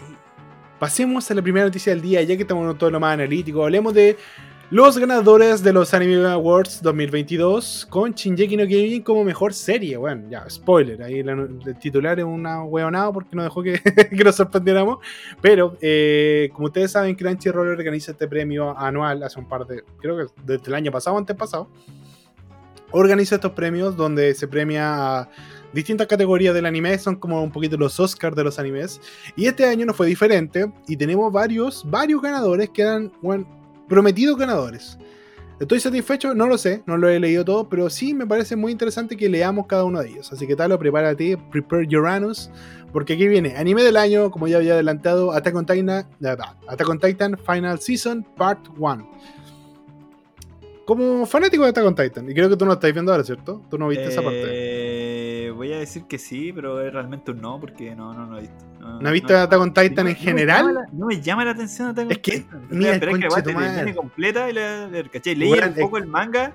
Pasemos a la primera noticia del día, ya que estamos en todo lo más analítico. Hablemos de los ganadores de los Anime Awards 2022 con Shinjeki no Kyojin como mejor serie. Bueno, ya, spoiler. Ahí el titular es una hueonada porque no dejó que, nos sorprendiéramos. Pero, eh, como ustedes saben, Crunchyroll organiza este premio anual hace un par de. Creo que desde el año pasado antes pasado. Organiza estos premios donde se premia a distintas categorías del anime. Son como un poquito los Oscars de los animes. Y este año no fue diferente y tenemos varios, varios ganadores que eran bueno, prometidos ganadores. ¿Estoy satisfecho? No lo sé, no lo he leído todo, pero sí me parece muy interesante que leamos cada uno de ellos. Así que tal, prepárate, prepare your anus, porque aquí viene anime del año, como ya había adelantado, Attack on Titan, Attack on Titan Final Season Part 1. Como fanático de Attack on Titan, y creo que tú no estás viendo ahora, ¿cierto? Tú no viste esa parte. Voy a decir que sí, pero es realmente un no, porque no, no, no he visto. ¿No has visto Attack on Titan no- en no me general? la- No me llama la atención Attack on Es que, Titan. Mira, esperé que la termine completa y la, la- ¿cachai? Leí un poco el manga,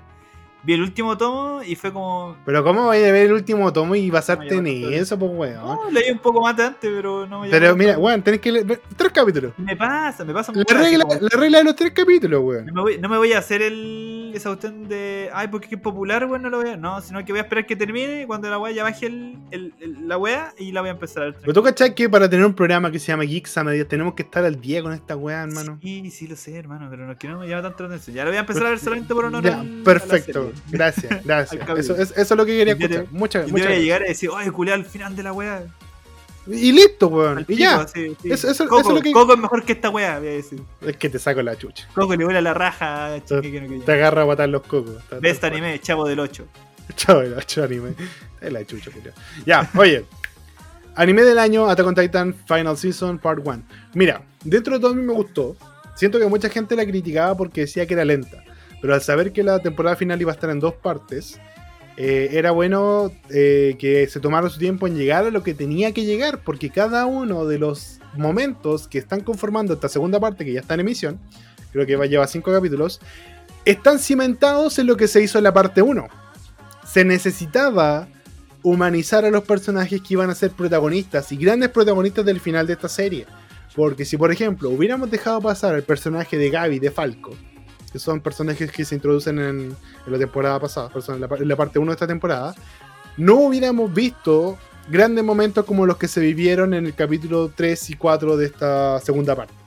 vi el último tomo y fue como. Pero ¿cómo voy a ver el último tomo y basarte No, en no eso, pues, weón? No, leí un poco más de antes, pero no me Pero llamó mira, weón, tenés que leer tres capítulos. Me pasa, me pasa La regla, como- la regla de los tres capítulos, weón. No me, voy, no me voy a hacer el, esa cuestión de. Ay, porque es popular, weón, no lo voy a. No, sino que voy a esperar que termine y cuando la weá ya baje el, el- el- la weá y la voy a empezar a ver. Pero tú cachai que para tener un programa que se llama Geeks a Medias tenemos que estar al día con esta weá, hermano. Sí, sí lo sé, hermano, pero no, que no me llama tanto la atención. Ya lo voy a empezar a ver solamente por honor Ya, al- perfecto. Gracias, gracias. Al eso, es, eso es lo que quería Y yo te- escuchar. Muchas, Y te muchas voy a llegar a decir, oye, culé al final de la weá. Y listo, weón. Al Y pico, ya. así, sí. Eso- eso- Coco, eso es lo que- Coco es mejor que esta weá, voy a decir. Es que te saco la chucha. Coco le vuela la raja, chique, que no Te agarra a matar los cocos. Best está- anime, chavo del 8. Chao, el ocho anime. Es la chucha. Ya, oye. Anime del año, Attack on Titan Final Season Part 1. Mira, dentro de todo a mí me gustó. Siento que mucha gente la criticaba porque decía que era lenta. Pero al saber que la temporada final iba a estar en dos partes, eh, era bueno eh, que se tomara su tiempo en llegar a lo que tenía que llegar. Porque cada uno de los momentos que están conformando esta segunda parte, que ya está en emisión, creo que va a llevar cinco capítulos, están cimentados en lo que se hizo en la parte 1 se necesitaba humanizar a los personajes que iban a ser protagonistas y grandes protagonistas del final de esta serie. Porque si, por ejemplo, hubiéramos dejado pasar al personaje de Gaby de Falco, que son personajes que se introducen en, la temporada pasada, en la, en la parte 1 de esta temporada, no hubiéramos visto grandes momentos como los que se vivieron en el capítulo 3 y 4 de esta segunda parte.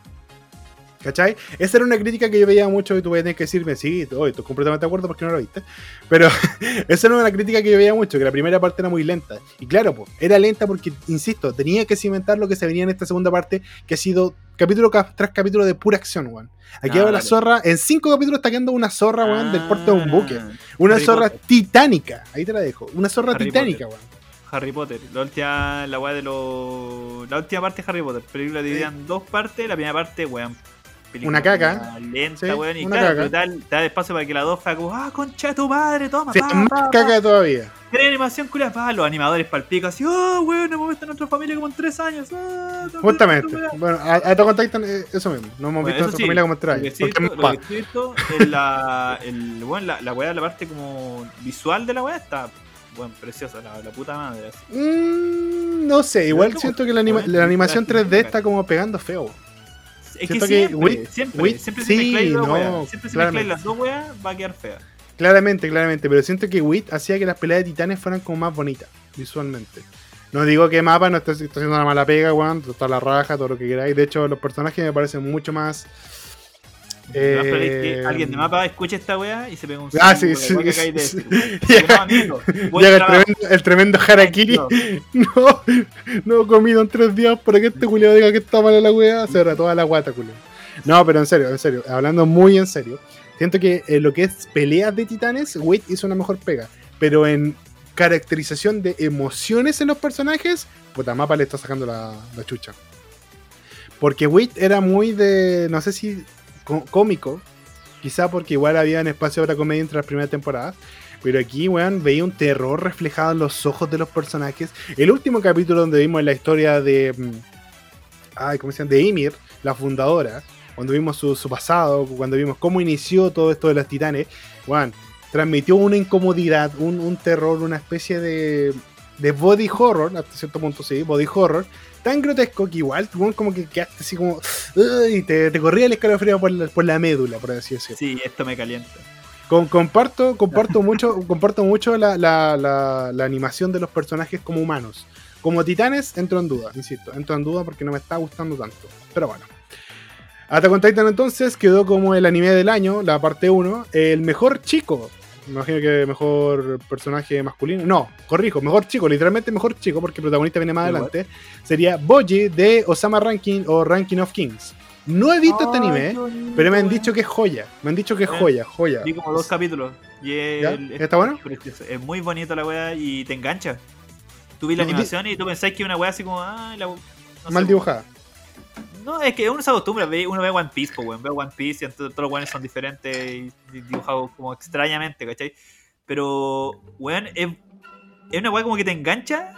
¿Cachai? Esa era una crítica que yo veía mucho y tú tener que decirme, sí, estoy completamente de acuerdo porque no lo viste. Pero esa era una crítica que yo veía mucho, que la primera parte era muy lenta. Y claro, pues, era lenta porque, insisto, tenía que cimentar lo que se venía en esta segunda parte, que ha sido capítulo tras capítulo de pura acción, weón. Aquí ahora la zorra, en cinco capítulos está quedando una zorra, weón, del puerto de un buque. Ah, una zorra titánica, ahí te la dejo. Una zorra titánica, weón. Harry Potter. La última, la weá de los. La última parte de Harry Potter. Película dividida en dos partes. La primera parte, weón, una caca. Lenta, weón. Y una claro, caca. Te da espacio para que la dos como, ah, concha de tu madre, toma. Sí, más caca todavía. Tiene animación culia, pa, los animadores palpico así, oh, weón, hemos visto a nuestra familia como en tres años. Ah, Justamente. Bueno, a, a on eh, eso mismo. No hemos visto a nuestra familia como en tres años. Lo que, visto es la, el, bueno, la, la weá, la parte como visual de la weá está bueno, preciosa, la, la puta madre. Mm, no sé, igual siento que la, anima, la animación 3D está como pegando feo. Es que siempre, siempre, siempre si no, siempre si mezcláis las dos weas, va a quedar fea. Claramente, claramente, pero siento que Wit hacía que las peleas de titanes fueran como más bonitas, visualmente. No digo que Mapa no esté, haciendo una mala pega, weón, toda la raja, todo lo que queráis. De hecho, los personajes me parecen mucho más eh, alguien de mapa escucha esta weá y se pega un Ah, sí, sí. Llega el tremendo, Harakiri. No, no he comido en tres días para que este culiado diga que está mala la weá. Se toda la guata, culiado. No, pero en serio, en serio, hablando muy en serio. Siento que en lo que es peleas de titanes, Wait hizo una mejor pega. Pero en caracterización de emociones en los personajes, puta, Mapa le está sacando la, la chucha. Porque Wait era muy de. No sé si cómico. Quizá porque igual había un espacio para comedia entre las primeras temporadas. Pero aquí, weón, veía un terror reflejado en los ojos de los personajes. El último capítulo donde vimos la historia de. Mm, ay, ¿cómo se llama? De Ymir, la fundadora. Cuando vimos su, pasado, cuando vimos cómo inició todo esto de los titanes. Weón, transmitió una incomodidad, un, un terror, una especie de. De body horror, hasta cierto punto sí, body horror tan grotesco que igual tú como que quedaste así como. y te, te, corría el escalofrío por la, por la médula, por así decirlo. Sí, esto me calienta. Con, comparto comparto mucho, comparto mucho la, la, la, animación de los personajes como humanos. Como titanes, entro en duda, insisto. Entro en duda porque no me está gustando tanto. Pero bueno. Attack on Titan entonces quedó como el anime del año, la parte 1, el mejor chico me imagino que mejor personaje masculino. No, corrijo, mejor chico, literalmente mejor chico, porque el protagonista viene más adelante. Sería Boji de Osama Ranking o Ranking of Kings. No he visto este anime, pero me han dicho que es joya. Me han dicho que es joya, joya. Vi como dos capítulos. Y ¿Está bueno? Es muy bonito la wea y te engancha. Tú vi la animación y tú pensás que una wea así como. Ah, Mal dibujada. No, es que uno se acostumbra, uno ve One Piece, pues, ve One Piece y todos los weones son diferentes y dibujados como extrañamente, ¿cachai? Pero, weón, es, es una weá como que te engancha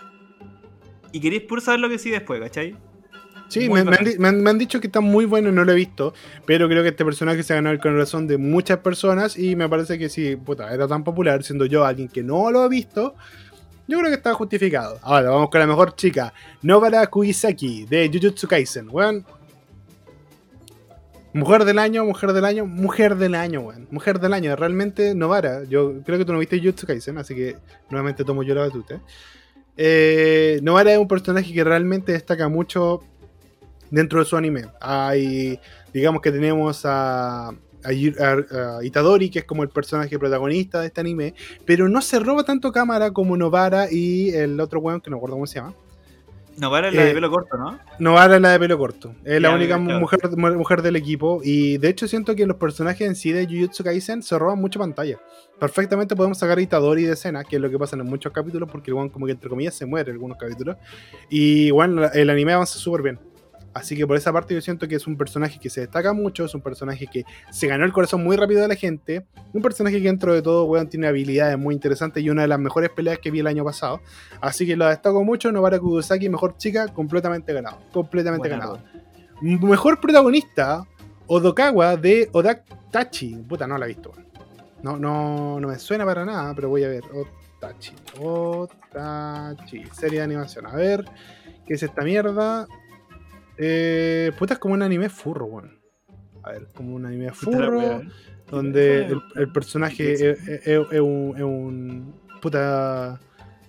y querés puro saber lo que sigue después, ¿cachai? Sí, me, han, dicho que está muy bueno, no lo he visto, pero creo que este personaje se ha ganado el corazón de muchas personas y me parece que sí, puta, era tan popular, siendo yo alguien que no lo ha visto, yo creo que está justificado. Ahora, vamos con la mejor chica, Nobara Kuisaki, de Jujutsu Kaisen, weón. Mujer del año, mujer del año, mujer del año, weón. Mujer del año, realmente Novara. Yo creo que tú no viste Jutsu Kaisen, así que nuevamente tomo yo la batuta. Eh, Novara es un personaje que realmente destaca mucho dentro de su anime. Hay, digamos que tenemos a, Itadori, que es como el personaje protagonista de este anime, pero no se roba tanto cámara como Novara y el otro weón que no recuerdo cómo se llama. Novara es la de eh, pelo corto, ¿no? Novara es la de pelo corto. Es la única mujer, mujer del equipo. Y de hecho siento que los personajes en sí de Jujutsu Kaisen se roban mucha pantalla. Perfectamente podemos sacar a Itadori de escena, que es lo que pasa en muchos capítulos, porque el como que entre comillas se muere en algunos capítulos. Y bueno, el anime avanza súper bien. Así que por esa parte yo siento que es un personaje que se destaca mucho, es un personaje que se ganó el corazón muy rápido de la gente, un personaje que dentro de todo, weón, tiene habilidades muy interesantes y una de las mejores peleas que vi el año pasado. Así que lo destaco mucho, Novara Kudosaki, mejor chica, completamente ganado, completamente ganado. Mejor protagonista, Odokawa de Odak Tachi. Puta, no la he visto. No, no, no me suena para nada, pero voy a ver. Otachi. Otachi. Serie de animación. A ver, ¿qué es esta mierda? Eh, puta, es como un anime furro, weón. A ver, como un anime furro. Donde el, personaje es, un, Puta.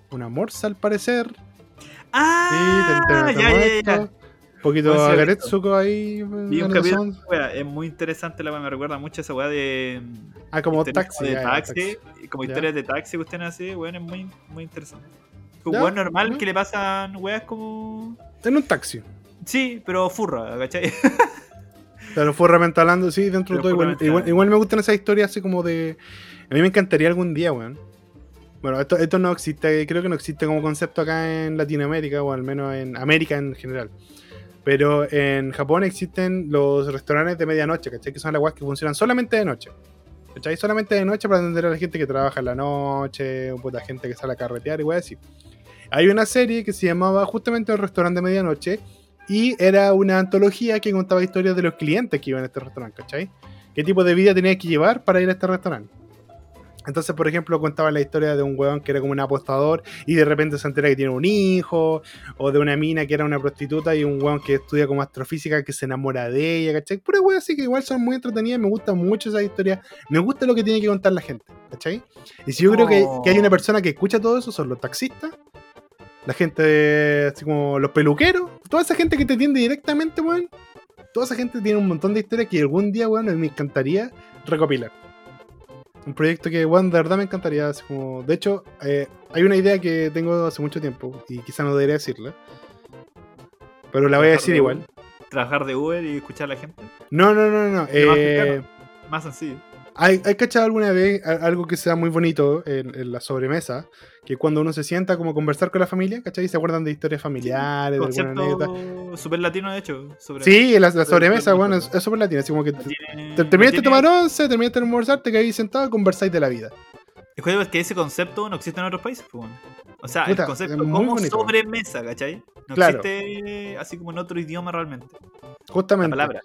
una morsa al parecer. Ah, sí, ya, ya. Un poquito ser Agaretsuko ahí. Vi un capítulo, wea, es muy interesante la wea, me recuerda mucho a esa weá de. Ah, como taxi. de ya, ya, taxi, y como historias de taxi, cuestiones así, weón, es muy, muy interesante. Un weón normal que le pasan weas como. En un taxi. Sí, pero furra, ¿cachai? Pero fue realmente hablando, sí, dentro de Pero todo. Igual, igual, igual me gustan esas historias así como de. A mí me encantaría algún día, weón. Bueno, esto, esto no existe, creo que no existe como concepto acá en Latinoamérica, o al menos en América en general. Pero en Japón existen los restaurantes de medianoche, ¿cachai? Que son las weas que funcionan solamente de noche. ¿Cachai? Solamente de noche para atender a la gente que trabaja en la noche, o puta gente que sale a carretear y weas así. Hay una serie que se llamaba justamente El Restaurante de Medianoche y era una antología que contaba historias de los clientes que iban a este restaurante, ¿cachai? ¿Qué tipo de vida tenías que llevar para ir a este restaurante? Entonces, por ejemplo, contaba la historia de un weón que era como un apostador y de repente se entera que tiene un hijo, o de una mina que era una prostituta y un weón que estudia como astrofísica que se enamora de ella, ¿cachai? Pura weón así que igual son muy entretenidas, me gusta mucho esa historia, me gusta lo que tiene que contar la gente, ¿cachai? Y si yo creo que, que hay una persona que escucha todo eso, son los taxistas, la gente, así como los peluqueros, toda esa gente que te atiende directamente, weón. Toda esa gente tiene un montón de historias que algún día, weón, me encantaría recopilar. Un proyecto que, weón, de verdad me encantaría. así como, de hecho, eh, hay una idea que tengo hace mucho tiempo y quizá no debería decirla. Pero la voy a decir igual. Trabajar de Uber y escuchar a la gente. No, no, no, no. Más eh, cercano. Más sencillo. ¿Hay, hay cachado alguna vez algo que sea muy bonito en, en la sobremesa? Que cuando uno se sienta como a conversar con la familia, ¿cachai? Se acuerdan de historias familiares, de alguna anécdota. Super latino, de hecho. Sobre Sí, la, la sobre- sobremesa, sobre- bueno, es, es súper latina. Así como que te, tiene- te- terminaste de tomar once, terminaste de almorzar, te caí sentado y conversáis de la vida. Es que- es que ese concepto no existe en otros países, pues, bueno. O sea, Puta, el concepto como sobremesa, ¿cachai? No Claro. existe así como en otro idioma realmente. La Justamente. palabra.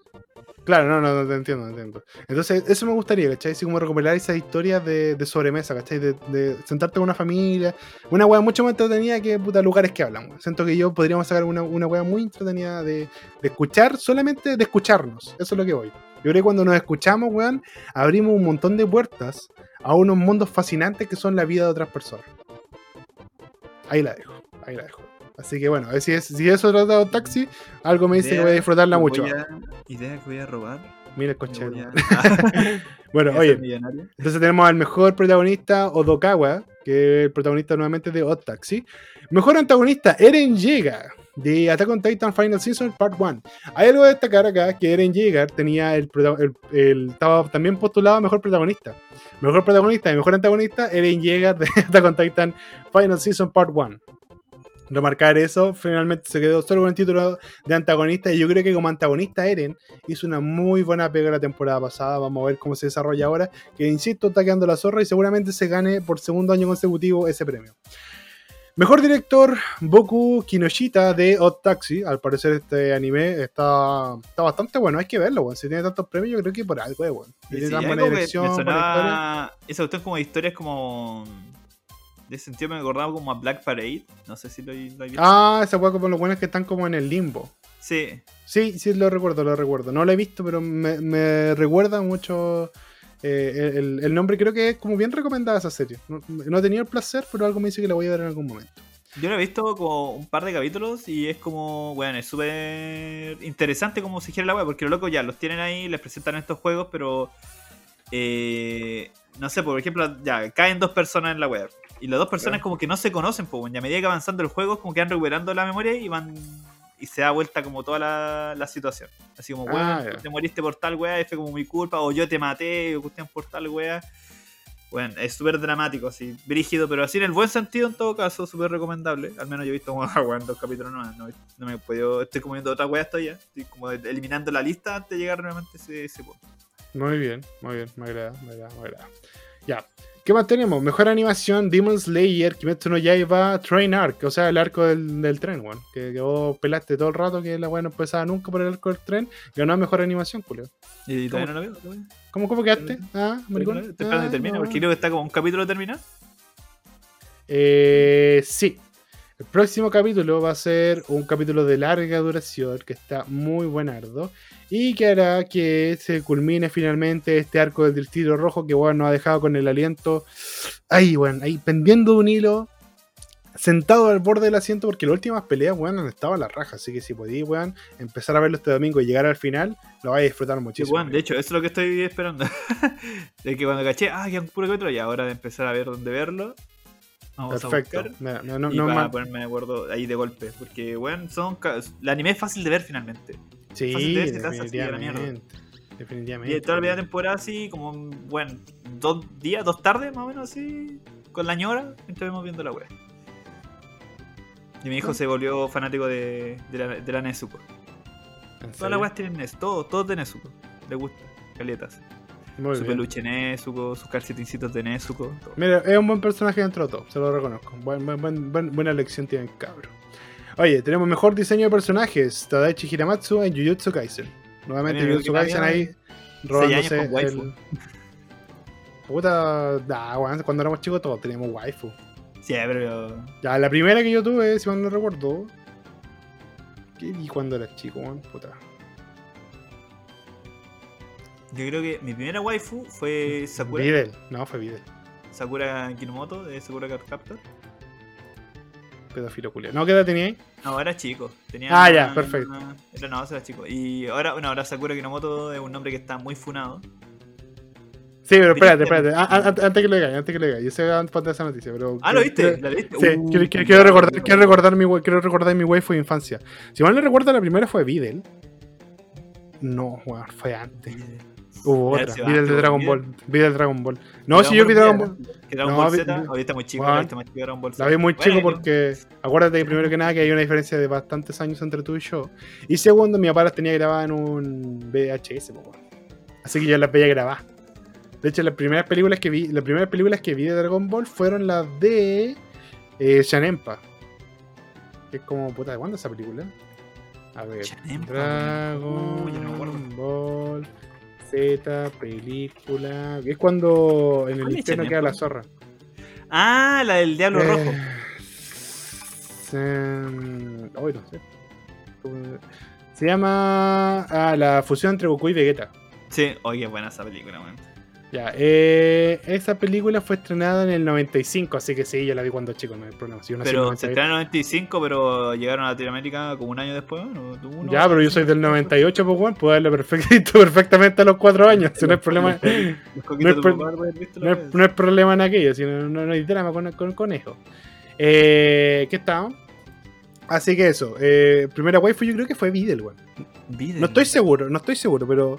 Claro, no, no, no, te entiendo, te entiendo. Entonces, eso me gustaría, ¿cachai? Así como recopilar esas historias de, de sobremesa, ¿cachai? De, de sentarte con una familia. Una wea mucho más entretenida que puta lugares que hablan, weón. Siento que yo podríamos sacar una, una wea muy entretenida de, de escuchar, solamente de escucharnos. Eso es lo que voy. Yo creo que cuando nos escuchamos, weón, abrimos un montón de puertas a unos mundos fascinantes que son la vida de otras personas. Ahí la dejo, ahí la dejo. Así que bueno, si, es, si eso trata de taxi, algo me dice que voy a disfrutarla mucho. voy a- idea que voy a robar. Mira el coche. a- Bueno, oye, millonario. entonces tenemos al mejor protagonista, Odokawa, que es el protagonista nuevamente de Odd Taxi. Mejor antagonista, Eren Yeager, de Attack on Titan Final Season Part 1. Hay algo a destacar acá, que Eren Yeager tenía el, el- el- estaba también postulado mejor protagonista. Mejor protagonista y mejor antagonista, Eren Yeager de Attack on Titan Final Season Part 1. Remarcar eso, finalmente se quedó solo con el título de antagonista y yo creo que como antagonista Eren hizo una muy buena pega la temporada pasada, vamos a ver cómo se desarrolla ahora, que insisto está quedando la zorra y seguramente se gane por segundo año consecutivo ese premio. Mejor director, Boku Kinoshita de Odd Taxi. Al parecer este anime está, está bastante bueno, hay que verlo, weón. Si tiene tantos premios, yo creo que por algo, weón. Tiene sí, tan buena dirección, me sonaba. Esa cuestión como de historias como. De ese sentido me acordaba como a Black Parade. No sé si lo, lo he visto. Ah, esa weá como los buenos que están como en el limbo. Sí. Sí, sí, lo recuerdo, lo recuerdo. No lo he visto, pero me, me recuerda mucho eh, el, el nombre. Creo que es como bien recomendada esa serie. No, no he tenido el placer, pero algo me dice que la voy a ver en algún momento. Yo lo he visto como un par de capítulos y es como, bueno, es súper interesante cómo se gira la web, porque los locos ya los tienen ahí, les presentan estos juegos, pero eh, no sé, por ejemplo, ya caen dos personas en la web y las dos personas Ya. como que no se conocen, pues, y a medida que avanzando el juego, como que van recuperando la memoria y van y se da vuelta como toda la, la situación. Así como, Ah, weón, ya. te moriste por tal wea y fue como mi culpa, o yo te maté, o cuestión por tal wea. Bueno, es súper dramático, así, brígido, pero así en el buen sentido en todo caso, súper recomendable. Al menos yo he visto como, ah, weón, dos capítulos nuevos, no, no me he podido, estoy como viendo otra weas todavía, estoy como eliminando la lista antes de llegar nuevamente a ese, ese punto. Muy bien, muy bien, me agrada, me agrada, me agrada. Ya. ¿Qué más tenemos? Mejor animación, Demon Slayer, Kimetsu no Yaiba, Train Arc, o sea, el arco del, del tren, weón. Que, que vos pelaste todo el rato que la weá no empezaba nunca por el arco del tren. Ganó mejor animación, Julio. ¿Y ¿Cómo? todavía no lo veo? ¿Todavía? ¿Cómo, cómo quedaste? Ah, maricón. Esperando que Ah, termine, no. porque creo que está como un capítulo terminado. Eh, sí. El próximo capítulo va a ser un capítulo de larga duración que está muy buenardo y que hará que se culmine finalmente este arco del Distrito Rojo que bueno, nos ha dejado con el aliento ahí, bueno, ahí pendiendo de un hilo sentado al borde del asiento porque las últimas peleas, weón, han estado a la raja. Así que si podéis, weón, empezar a verlo este domingo y llegar al final, lo vais a disfrutar Sí, muchísimo. weón, de hecho, eso es lo que estoy esperando. de que cuando caché, ah, que un puro capítulo, y ahora de empezar a ver dónde verlo. Vamos Perfecto. a buscar. No, no, no, y no para ponerme de acuerdo ahí de golpe. Porque, weón, son. El anime es fácil de ver finalmente. Sí, así la mierda. definitivamente. Definitivamente. Y toda la primera temporada así, como, bueno, dos días, dos tardes más o menos así, con la ñora, estuvimos viendo la wea. Y mi hijo se volvió fanático de, de la, de la Nezuko. ¿En Todas las weas tienen Nes, todos, todos de Nezuko. Le gusta, caletas. Muy su bien. peluche Nezuko, sus calcetincitos de Nezuko. todo. Mira, es un buen personaje dentro de todo, se lo reconozco. Buen- buen- buen- buen- buena elección tiene el cabro. Oye, tenemos mejor diseño de personajes. Tadaichi Hiramatsu en Jujutsu Kaisen. Nuevamente Jujutsu Kaisen ahí robándose años con waifu. el... Puta... Nah, weón, cuando éramos chicos todos teníamos waifu. Sí, pero. Ya, la primera que yo tuve, si mal no recuerdo... ¿Qué vi cuando era chico, weón? Puta. Yo creo que mi primera waifu fue Sakura. Videl. No, fue Videl. Sakura Kinomoto de Sakura Card Captor. Pedófilo culiao. ¿No qué edad tenía ahí? No, era chico. Tenía Ah, ya, perfecto. Era, no, era chico. Y ahora, bueno, ahora Sakura Kinomoto es un nombre que está muy funado. Sí, pero espérate, ¿Viste? espérate. A- a- antes que lo diga, antes que lo diga. Yo sé antes de esa noticia, pero... Ah, ¿lo viste? quiero- ¿La leíste? Sí, Uh, quiero, quiero- recordar, quiero, recordar mi, quiero recordar mi waifu de infancia. Si mal no recuerdo, la primera fue Videl. No, fue antes. Hubo otra. va, Videl de Dragon. Ball. Videl Dragon Ball. No, si yo vi Dragon Ball. Que Dragon No, Ball vi- Z, vi- ahorita muy chico, viste más chico Dragon Ball Z. La vi muy chico porque acuérdate que primero que nada que hay una diferencia de bastantes años entre tú y yo. Y segundo, mi papá las tenía grabadas en un VHS. Así que yo las veía grabadas. De hecho, las primeras películas que vi, las primeras películas que vi de Dragon Ball fueron las de eh, Shanempa. Que es como, puta, ¿de cuándo es esa película? A ver. Shanempa, Dragon no acuerdo. Ball Z, película. Es cuando en el ¿Cuál es infierno queda la zorra. Ah, la del Diablo Eh, Rojo. Se... Ay, no sé. ¿Cómo- Se llama ah, la fusión entre Goku y Vegeta. Sí, oye, buena esa película, man. Ya, eh, esa película fue estrenada en el 95, así que sí, yo la vi cuando chico, no hay problema. Si Pero 98. se estrenó en el 95, pero llegaron a Latinoamérica como un año después, ¿no? Uno- Ya, pero yo soy del 98, pues bueno, puedo darle perfectito, perfectamente a los 4 años. Si no hay problema, no visto la no no es problema en aquello, si no, hay drama con, con conejo. Eh, ¿Qué estamos? Así que eso, eh, primera waifu yo creo que fue Videl, weón. No estoy seguro, no estoy seguro, pero.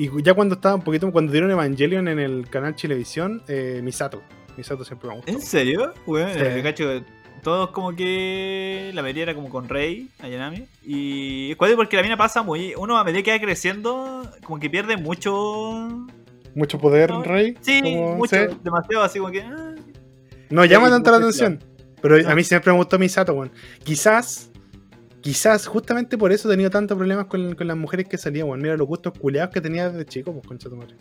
Y ya cuando estaba un poquito, cuando dieron Evangelion en el canal Chilevisión, eh, Misato. Misato siempre me gustó. ¿En serio? Sí. eh, cacho, todos como que la mayoría era como con Rey, Ayanami. Y es porque la mina pasa muy. Uno a medida que va creciendo, como que pierde mucho. Mucho poder, No, Rey. Sí, como mucho, demasiado así como que. ah. No llama tanto la atención. Pero a mí siempre me gustó Misato, weón. Quizás, quizás, justamente por eso he tenido tantos problemas con, con las mujeres que salían, weón. Mira los gustos culeados que tenía desde chico, pues, concha tu madre.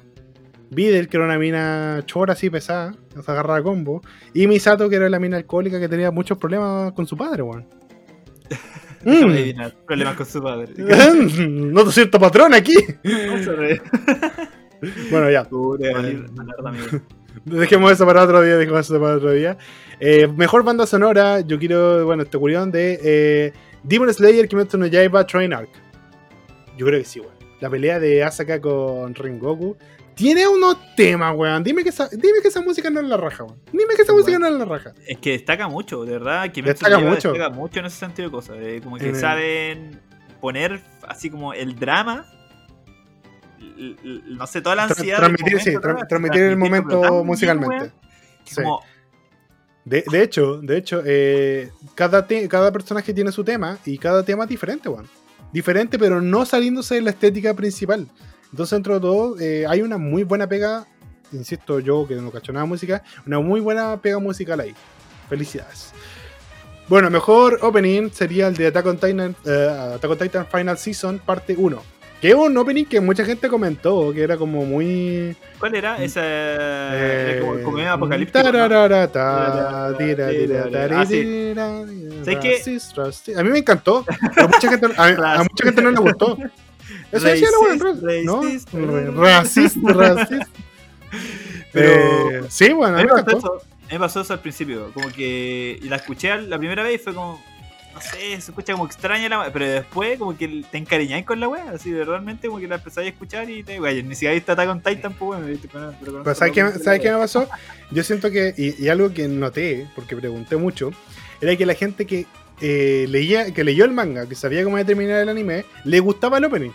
Videl, que era una mina chora así pesada, se agarraba a combo. Y Misato, que era la mina alcohólica que tenía muchos problemas con su padre, weón. Mm. adivinar, problemas con su padre. Noto cierto patrón aquí. Bueno, ya. Dejemos eso para otro día, dejemos eso para otro día. Eh, mejor banda sonora, yo quiero, bueno, este curión de eh, Demon Slayer Kimetsu no Yaiba Train Arc. Yo creo que sí, weón. La pelea de Asaka con Rengoku. Tiene unos temas, weón. Dime que, esa, dime que esa música no es la raja, weón. Dime que esa música no es la raja. Es que destaca mucho, de verdad. Destaca mucho. Destaca mucho en ese sentido de cosas. eh, como que saben poner así como el drama. No sé, toda la ansiedad. transmitir, sí, tra- ¿verdad? transmitir el momento bien, musicalmente. que Sí. como- De, de hecho, de hecho, eh, cada, te- cada personaje tiene su tema y cada tema es diferente, weón. Diferente, pero no saliéndose de la estética principal. Entonces, dentro de todo, eh, hay una muy buena pega, insisto yo que no cacho nada de música, una muy buena pega musical ahí. Felicidades. Bueno, mejor opening sería el de Attack on Titan, eh, Attack on Titan Final Season, parte 1. Que es un opening que mucha gente comentó, que era como muy... ¿Cuál era? Esa. Eh, como, tira, tira, Ah. A mí me encantó, pero mucha gente, a, a mucha gente no le gustó. Eso decía la ¿no? racist. Racist. Pero- sí, bueno, a A me me. A pasó eso al principio, como que y la escuché la primera vez y fue como, no sé, se escucha como extraña la wea, pero después como que te encariñáis con la wea, así de realmente como que la empezáis a escuchar y te, wey, ni siquiera viste Attack on Titan, pues bueno, pero, pero, ¿sabes qué, ¿sabes qué me pasó? Yo siento que, y, y algo que noté, porque pregunté mucho, era que la gente que eh, leía, que leyó el manga, que sabía cómo iba a terminar el anime, le gustaba el opening.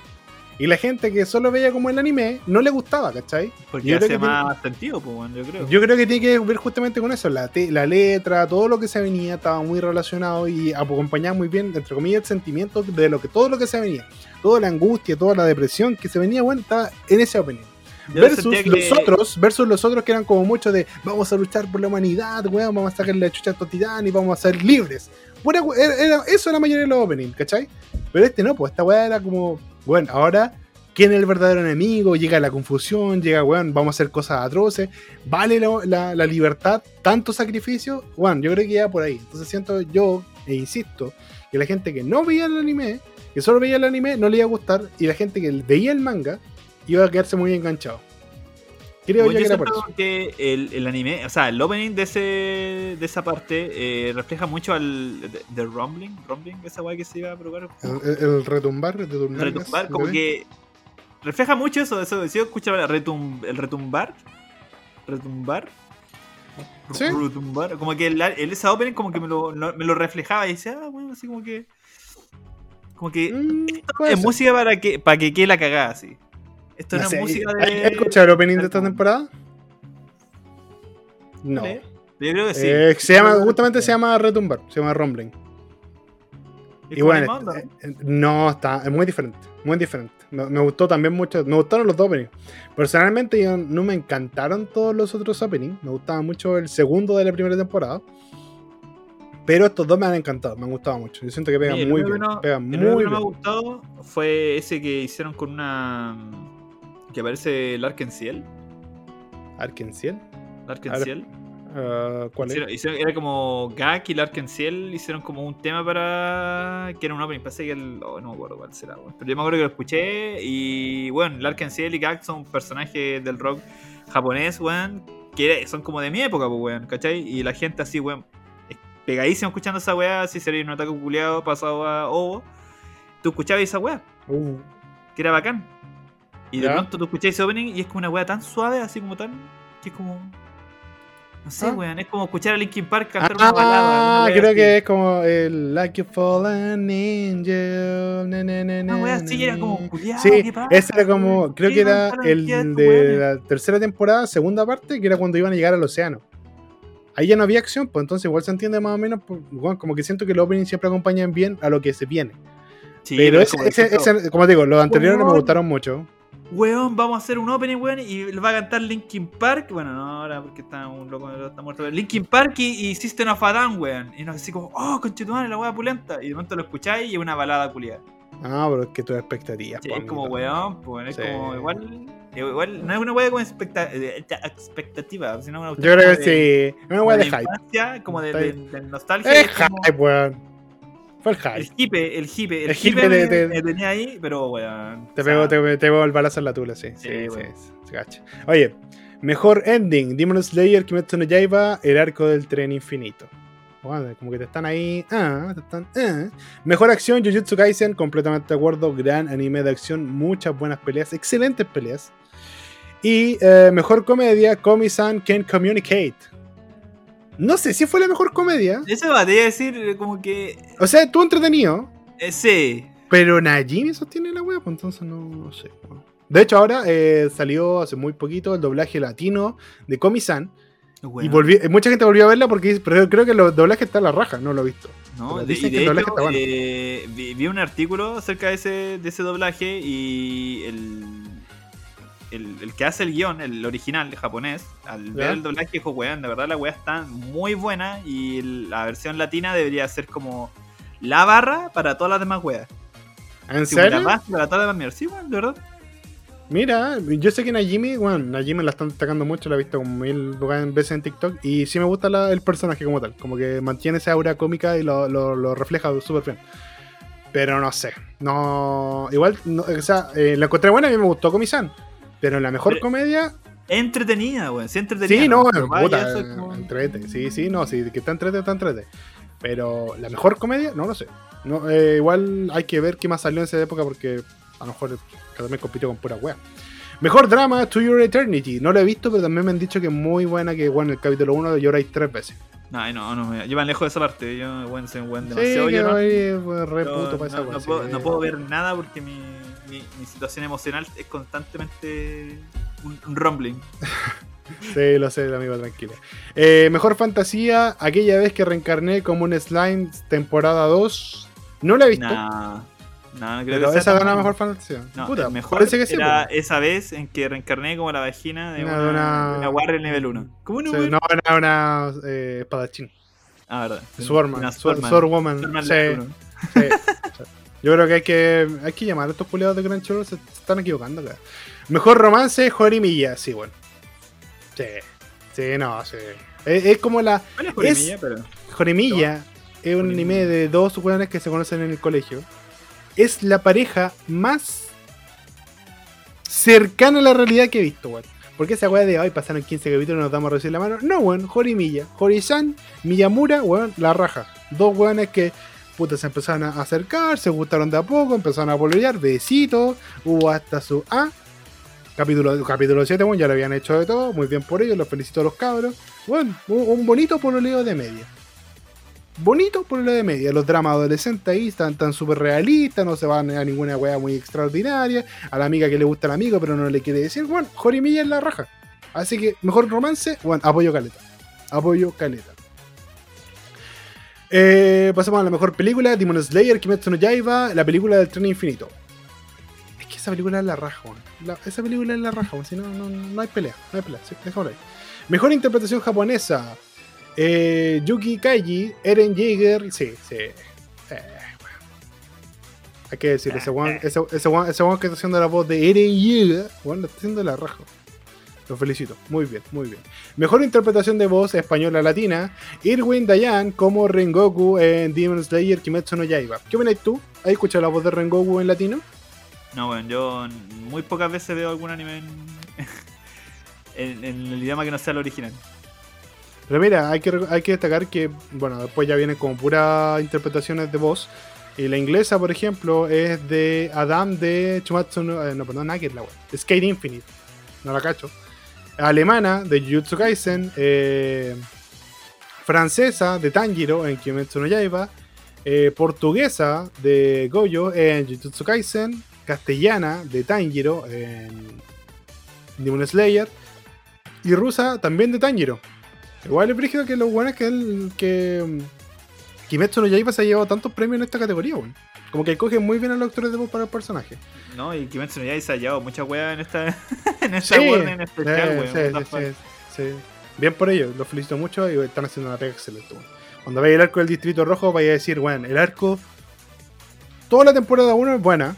Y la gente que solo veía como el anime, no le gustaba, ¿cachai? Porque Yo creo hace que tiene- más sentido, pues bueno, yo creo. Yo creo que tiene que ver justamente con eso. La, te- la letra, todo lo que se venía estaba muy relacionado y acompañaba muy bien, entre comillas, el sentimiento de lo que todo lo que se venía. Toda la angustia, toda la depresión que se venía, bueno, estaba en ese opening. Yo versus que- los otros, versus los otros que eran como muchos de vamos a luchar por la humanidad, weón, vamos a sacarle la chucha a titanes y vamos a ser libres. Era- eso era la mayoría de los openings, ¿cachai? Pero este no, pues esta weá era como, bueno, ahora, ¿quién es el verdadero enemigo? Llega la confusión, llega, weón, vamos a hacer cosas atroces, ¿vale la, la- la libertad tanto sacrificio? Bueno, yo creo que ya por ahí. Entonces siento yo, e insisto, que la gente que no veía el anime, que solo veía el anime, no le iba a gustar, y la gente que veía el manga, iba a quedarse muy enganchado. Creo yo que yo era por siento eso. que el, el anime, o sea, el opening de ese de esa parte eh, refleja mucho al de, de Rumbling, Rumbling, esa weá que se iba a probar. El, el- el retumbar, retumbar, retumbar, como que refleja mucho eso, eso, si yo escuchaba la retum- el retumbar, retumbar, Sí. retumbar, como que el, el esa opening como que me lo, me lo reflejaba y decía, ah, bueno, así como que, como que Mm, es ser. música para que para que quede la cagada así. Esto no, No es música ¿Has de. has escuchado el opening de esta temporada? No. Yo creo que sí. Eh, se llama, justamente se llama Retumbar, se llama Rumbling. Y bueno, animado, eh, eh, no, está, es muy diferente, muy diferente. Me, me gustó también mucho, me gustaron los dos openings. Personalmente yo no me encantaron todos los otros openings, me gustaba mucho el segundo de la primera temporada. Pero estos dos me han encantado, me han gustado mucho. Yo siento que pegan Sí, muy bien, no- pegan el único muy que no me ha gustado fue ese que hicieron con una. Que aparece Larkensiel. Arkenciel, Larkensiel. ah, ¿cuál es? Hicieron- hicieron- era como Gak y Larkensiel hicieron como un tema para. que era un opening. Pensé que el. oh, no me acuerdo cuál será, weón. Pero yo me acuerdo que lo escuché. Y bueno, Larkensiel y Gak son personajes del rock japonés, weón. Que son como de mi época, pues, weón, ¿cachai? Y la gente así, weón. es Pegadísimo escuchando esa weá, así sería un ataque culiado pasado a Ovo. Tú escuchabas esa weá Uh, que era bacán. Y de Ya. pronto tú escuchás ese opening y es como una weá tan suave, así como tan. que es como. No sé, Ah. weón, es como escuchar a Linkin Park cantar una balada. Ah, Una weá creo así. que es como el Like You Fallen Angel. na, na, así era como culiado. Sí, ¿qué pasa, ese era como, creo ¿Qué que era el de la tercera temporada, segunda parte, que era cuando iban a llegar al océano. Ahí ya no había acción, pues entonces igual se entiende más o menos, pues, bueno, como que siento que los openings siempre acompañan bien a lo que se viene. Sí, pero es ese, como ese- ese- como digo, los anteriores no me gustaron mucho. Weón, vamos a hacer un opening, weón, y va a cantar Linkin Park. Bueno, no ahora porque está un loco, está muerto. pero Linkin Park y, y System of a Down, weón. Y nos así como, oh, conchetumare, la weá pulenta. Y de pronto lo escucháis y es una balada culiada. Ah, pero es que tus expectativas. Sí, es como weón, pues es Sí. como igual, igual. No es una weá con expecta- eh, expectativa, sino una Yo creo que sí. Es una Como weá de de hype. como de, de, de nostalgia. Es es como- hype, weón. Fue el El hype. hipe, el hipe, el, El hipe hipe me, me tenía ahí, pero weón. Te pego, te, te el balazo en la tula, sí. Sí, Sí, sí, cacha. Oye, mejor ending: Demon Slayer, Kimetsu no Yaiba, El arco del tren infinito. Bueno, como que te están ahí. Ah, te están. ah. Mejor acción: Jujutsu Kaisen, completamente de acuerdo. Gran anime de acción, muchas buenas peleas, excelentes peleas. Y eh, mejor comedia: Komi-san Can Communicate. No sé si fue la mejor comedia. Eso va, te iba a decir eh, como que. O sea, estuvo entretenido. eh, sí. Pero Najimi sostiene la web, pues entonces no, no sé. De hecho, ahora eh, salió hace muy poquito el doblaje latino de Komi-san. Y volví, eh, mucha gente volvió a verla porque pero creo que el doblaje está a la raja, no lo he visto. No, de, dicen y que de el doblaje hecho, está bueno. eh, vi, vi un artículo acerca de ese, de ese doblaje y el, el, el que hace el guion, el original de japonés, al ver el doblaje dijo, weón, de verdad la weá está muy buena y el- la versión latina debería ser como la barra para todas las demás weas. ¿En la serio? base para todas las demás mierdas. Sí, weón, de verdad. Mira, yo sé que Najimi, bueno, Najimi la están destacando mucho, la he visto como mil veces en TikTok. Y sí me gusta la- el personaje como tal, como que mantiene esa aura cómica y lo, lo- lo refleja súper bien. Pero no sé, no. Igual, no, o sea, eh, la encontré buena, a mí me gustó Komi-san. Pero la mejor Pero- comedia, Entretenida, weón. Sí, entretenida. Sí, no, Pero puta, como- entrete. Sí, sí, no, sí, que está entrete, está entrete. Pero la mejor comedia, no lo sé. No, eh, igual hay que ver qué más salió en esa época porque a lo mejor también compitió con pura wea. Mejor drama, To Your Eternity. No lo he visto, pero también me han dicho que es muy buena, que bueno, el capítulo 1 lloráis tres veces. Ay, no, no me. Yo me alejo de esa parte. Yo, weón, soy un weón Sí, demasiado que llorón. voy, pues, re No, puto para esa no, no sí. puedo, no puedo ver nada porque mi, mi, mi situación emocional es constantemente un, un rumbling. Sí, lo sé, amigo, tranquilo. Eh, mejor fantasía, aquella vez que reencarné como un slime temporada 2. No la he visto, Nah, nah, no creo pero que esa gana mejor fantasía. No, Puta, mejor parece que sí. era pues. esa vez en que reencarné como la vagina de Una- una, una- una Warrior nivel 1. ¿Cómo no, Sí, no, era una eh, espadachín. Ah, verdad. Swordman. Una Sword. Swordwoman. Uno. sí, sí. Yo creo que hay que, hay que llamar a estos culiados de Crunchyroll. Se, se están equivocando, acá. Mejor romance, Jorimilla. Sí, bueno. Sí. Sí, no, sí. Es, es como la. ¿Cuál es Jorimilla? Pero... Jorimilla es un Jorimilla. anime de dos weones que se conocen en el colegio. Es la pareja más cercana a la realidad que he visto, weón. Porque esa weá de hoy pasaron 15 capítulos y nos damos a recibir la mano. No, weón, Jorimilla. Horisan, Miyamura, weón, la raja. Dos weones que puta se empezaron a acercar, se gustaron de a poco, empezaron a pololear, besitos, hubo hasta su A. Capítulo, capítulo 7, bueno, ya lo habían hecho de todo, muy bien por ellos, los felicito a los cabros. Bueno, un bonito pololeo de media. Bonito pololeo de media. Los dramas adolescentes ahí están tan súper realistas, no se van a ninguna wea muy extraordinaria. A la amiga que le gusta el amigo, pero no le quiere decir, bueno, Jorimilla es la raja. Así que, mejor romance, bueno, apoyo caleta. Apoyo caleta. Eh, pasamos a la mejor película, Demon Slayer, Kimetsu no Yaiba, la película del tren infinito. Es que esa película es la raja. La- esa película es la raja. Si no, no, no hay pelea, no hay pelea. Sí, ahí. Mejor interpretación japonesa. Eh, Yuki Kaiji, Eren Jaeger. Sí, sí. Eh, bueno. Hay que decirlo, ese weón, ese, ese weón- ese weón que está haciendo la voz de Eren Jaeger, lo está haciendo la raja. Lo felicito. Muy bien, muy bien. Mejor interpretación de voz española latina. Irwin Dayan como Rengoku en Demon Slayer Kimetsu no Yaiba. ¿Qué opinas tú? ¿Has escuchado la voz de Rengoku en latino? No, bueno, yo muy pocas veces veo algún anime en, en, en el idioma que no sea el original. Pero mira, hay que, hay que destacar que, bueno, después ya vienen como puras interpretaciones de voz. Y la inglesa, por ejemplo, es de Adam de Chumatsu no, eh, no perdón, es la web. Skate Infinite. No la cacho. Alemana de Jujutsu Kaisen. eh, francesa de Tanjiro en Kimetsu no Yaiba. eh, portuguesa de Goyo en Jujutsu Kaisen. Castellana de Tanjiro en Demon Slayer. Y rusa también de Tanjiro. Igual es brígido que lo bueno es que el que mm, Kimetsu no Yaiba se ha llevado tantos premios en esta categoría, weón. Como que cogen muy bien a los actores de voz para el personaje. ¿No? Y Kimetsu no Yaiba se ha llevado muchas weas en esta, en esta Sí, warning especial, sí, weón. sí, sí. Bien por ellos, los felicito mucho y están haciendo una pega excelente. weón. Cuando veáis el arco del Distrito Rojo, vais a decir, bueno, el arco. Toda la temporada 1 es buena.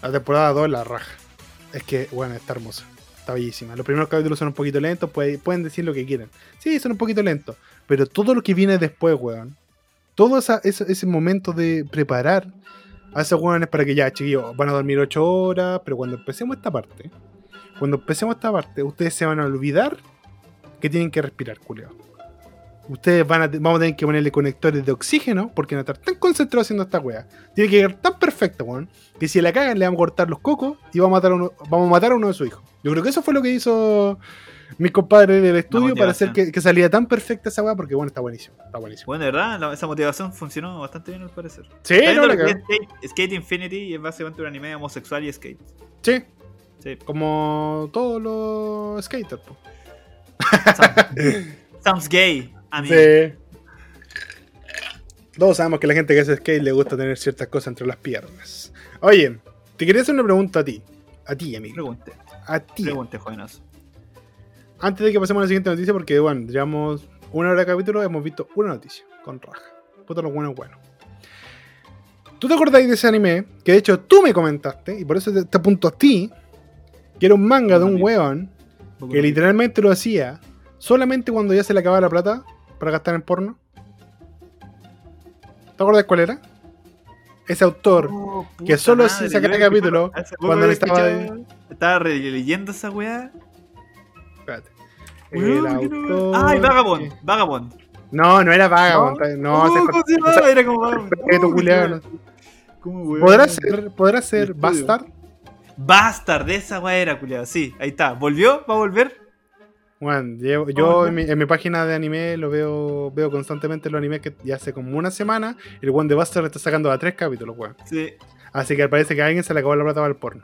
La temporada 2 es la raja. Es que, bueno, está hermosa. Está bellísima. Los primeros capítulos son un poquito lentos, puede- pueden decir lo que quieran. Sí, son un poquito lentos. Pero todo lo que viene después, weón. Todo ese, ese momento de preparar a esos weones para que ya, chiquillos, van a dormir 8 horas. Pero cuando empecemos esta parte, cuando empecemos esta parte, ustedes se van a olvidar que tienen que respirar, culiao. Ustedes van a, vamos a tener que ponerle conectores de oxígeno porque van a estar tan concentrados haciendo esta wea. Tiene que quedar tan perfecta, weón, que si la cagan le vamos a cortar los cocos y vamos a matar uno, vamos a, matar a uno de sus hijos. Yo creo que eso fue lo que hizo mis compadres del estudio para hacer que, que salía tan perfecta esa wea porque, bueno, está buenísimo. Está buenísimo. Bueno, de verdad, la- esa motivación funcionó bastante bien al parecer. Sí, no, la es Skate, Skate Infinity y es básicamente un anime homosexual y skate. Sí, Sí. como todos los skaters. po. Sounds, sounds gay. A mí. Sí. Todos sabemos que la gente que hace skate le gusta tener ciertas cosas entre las piernas. Oye, te quería hacer una pregunta a ti. A ti, amigo. Pregunte, A ti. pregunte, jovenazo. Antes de que pasemos a la siguiente noticia, porque bueno, llevamos una hora de capítulo, hemos visto una noticia con raja. Puta lo bueno es bueno. ¿Tú te acordáis de ese anime? Que de hecho tú me comentaste, y por eso te, te apunto a ti, que era un manga de un weón que literalmente lo hacía solamente cuando ya se le acababa la plata para gastar en porno. ¿Te acuerdas cuál era? Ese autor Oh, que solo se saca yo el capítulo cuando había estaba Estaba releyendo esa weá. Espérate. El ¿qué no- autor Ay, Vagabond. Vagabond. No, no era Vagabond. No, Oh, se- ¿cómo se o sea, llama? Era como Vagabond. respeto, Oh. ¿Podrá ser, podrá ser. Bastard? Bastard, de esa weá era, culiado. Sí, ahí está. ¿Volvió? ¿Va a volver? Bueno, llevo- yo en mi, en mi página de anime lo veo veo constantemente los animes que ya hace como una semana el one de Buster está sacando a tres capítulos, weón. Sí. Así que parece que a alguien se le acabó la plata para el porno.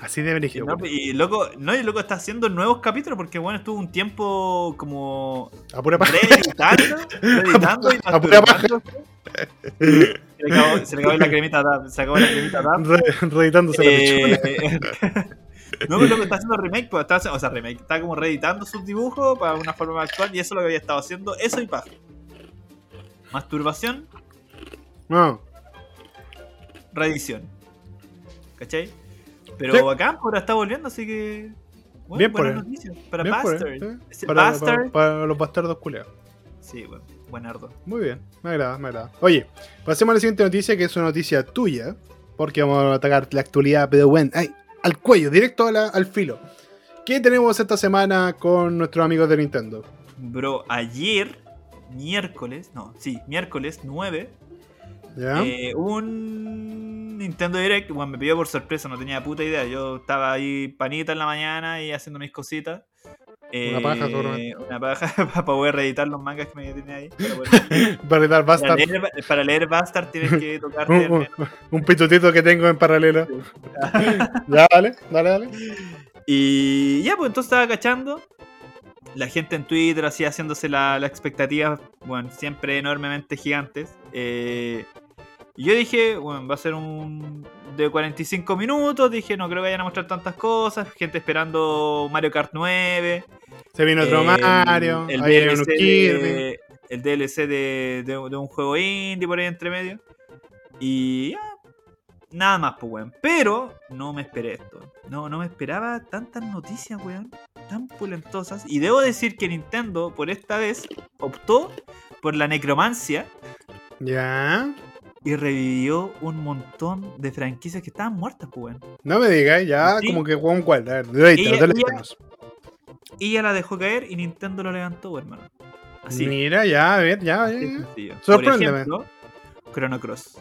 Así de brígido. no, y loco, no, y loco está haciendo nuevos capítulos porque bueno, estuvo un tiempo como A pura paja. reeditando, reeditando y A pura paja. Se le acabó, se le acabó la cremita se acabó la cremita DAP. Re- reeditándose la. Eh, no, pero loco, está haciendo remake, pues, está haciendo- o sea, remake, está como reeditando sus dibujos para una forma más actual y eso es lo que había estado haciendo, eso y paja. Masturbación, No. reedición. ¿Cachai? Pero Sí. bacán, pues, ahora está volviendo, así que. Bueno, Bien por buenas él. noticias. Para Bien por Bastard. Para, Bastard. para- para los bastardos culeados. Sí, bueno, buenardo. Muy bien, me agrada, me agrada. Oye, pasemos a la siguiente noticia, que es una noticia tuya, porque vamos a atacar la actualidad, pero bueno, ay, al cuello, directo a la- al filo. ¿Qué tenemos esta semana con nuestros amigos de Nintendo? Bro, ayer, miércoles, no, sí, miércoles 9, ¿Ya? eh, un Nintendo Direct, bueno, me pidió por sorpresa, no tenía puta idea. Yo estaba ahí panita en la mañana y haciendo mis cositas. Una paja, seguramente. Una paja para poder reeditar los mangas que me tenía ahí. Para, poder- Para Bastard, leer, para leer Bastard tienes que tocarte un, un- un pitutito que tengo en paralelo. ya, dale, dale, dale. Y ya, pues entonces estaba cachando. La gente en Twitter así haciéndose la, la expectativa, bueno, siempre enormemente gigantes. Eh, y yo dije, bueno, va a ser un de 45 minutos. Dije, no creo que vayan a mostrar tantas cosas. Gente esperando Mario Kart 9. Se viene otro eh, Mario, el ahí DLC, de, el DLC de, de- de un juego indie por ahí entre medio. Y ya, nada más, pues, weón. Pero no me esperé esto. No, no me esperaba tantas noticias, weón. Tan pulentosas. Y debo decir que Nintendo, por esta vez, optó por la necromancia Ya. Y revivió un montón de franquicias que estaban muertas, pues. No me digas, ya, Sí. como que Juan cuál. A ver, deleítanos, Ella- deleítanos. Y ya la dejó caer y Nintendo lo levantó, hermano. Así. Mira, ya, a ver, ya, ya. Sorpréndeme. Por ejemplo, Chrono Cross.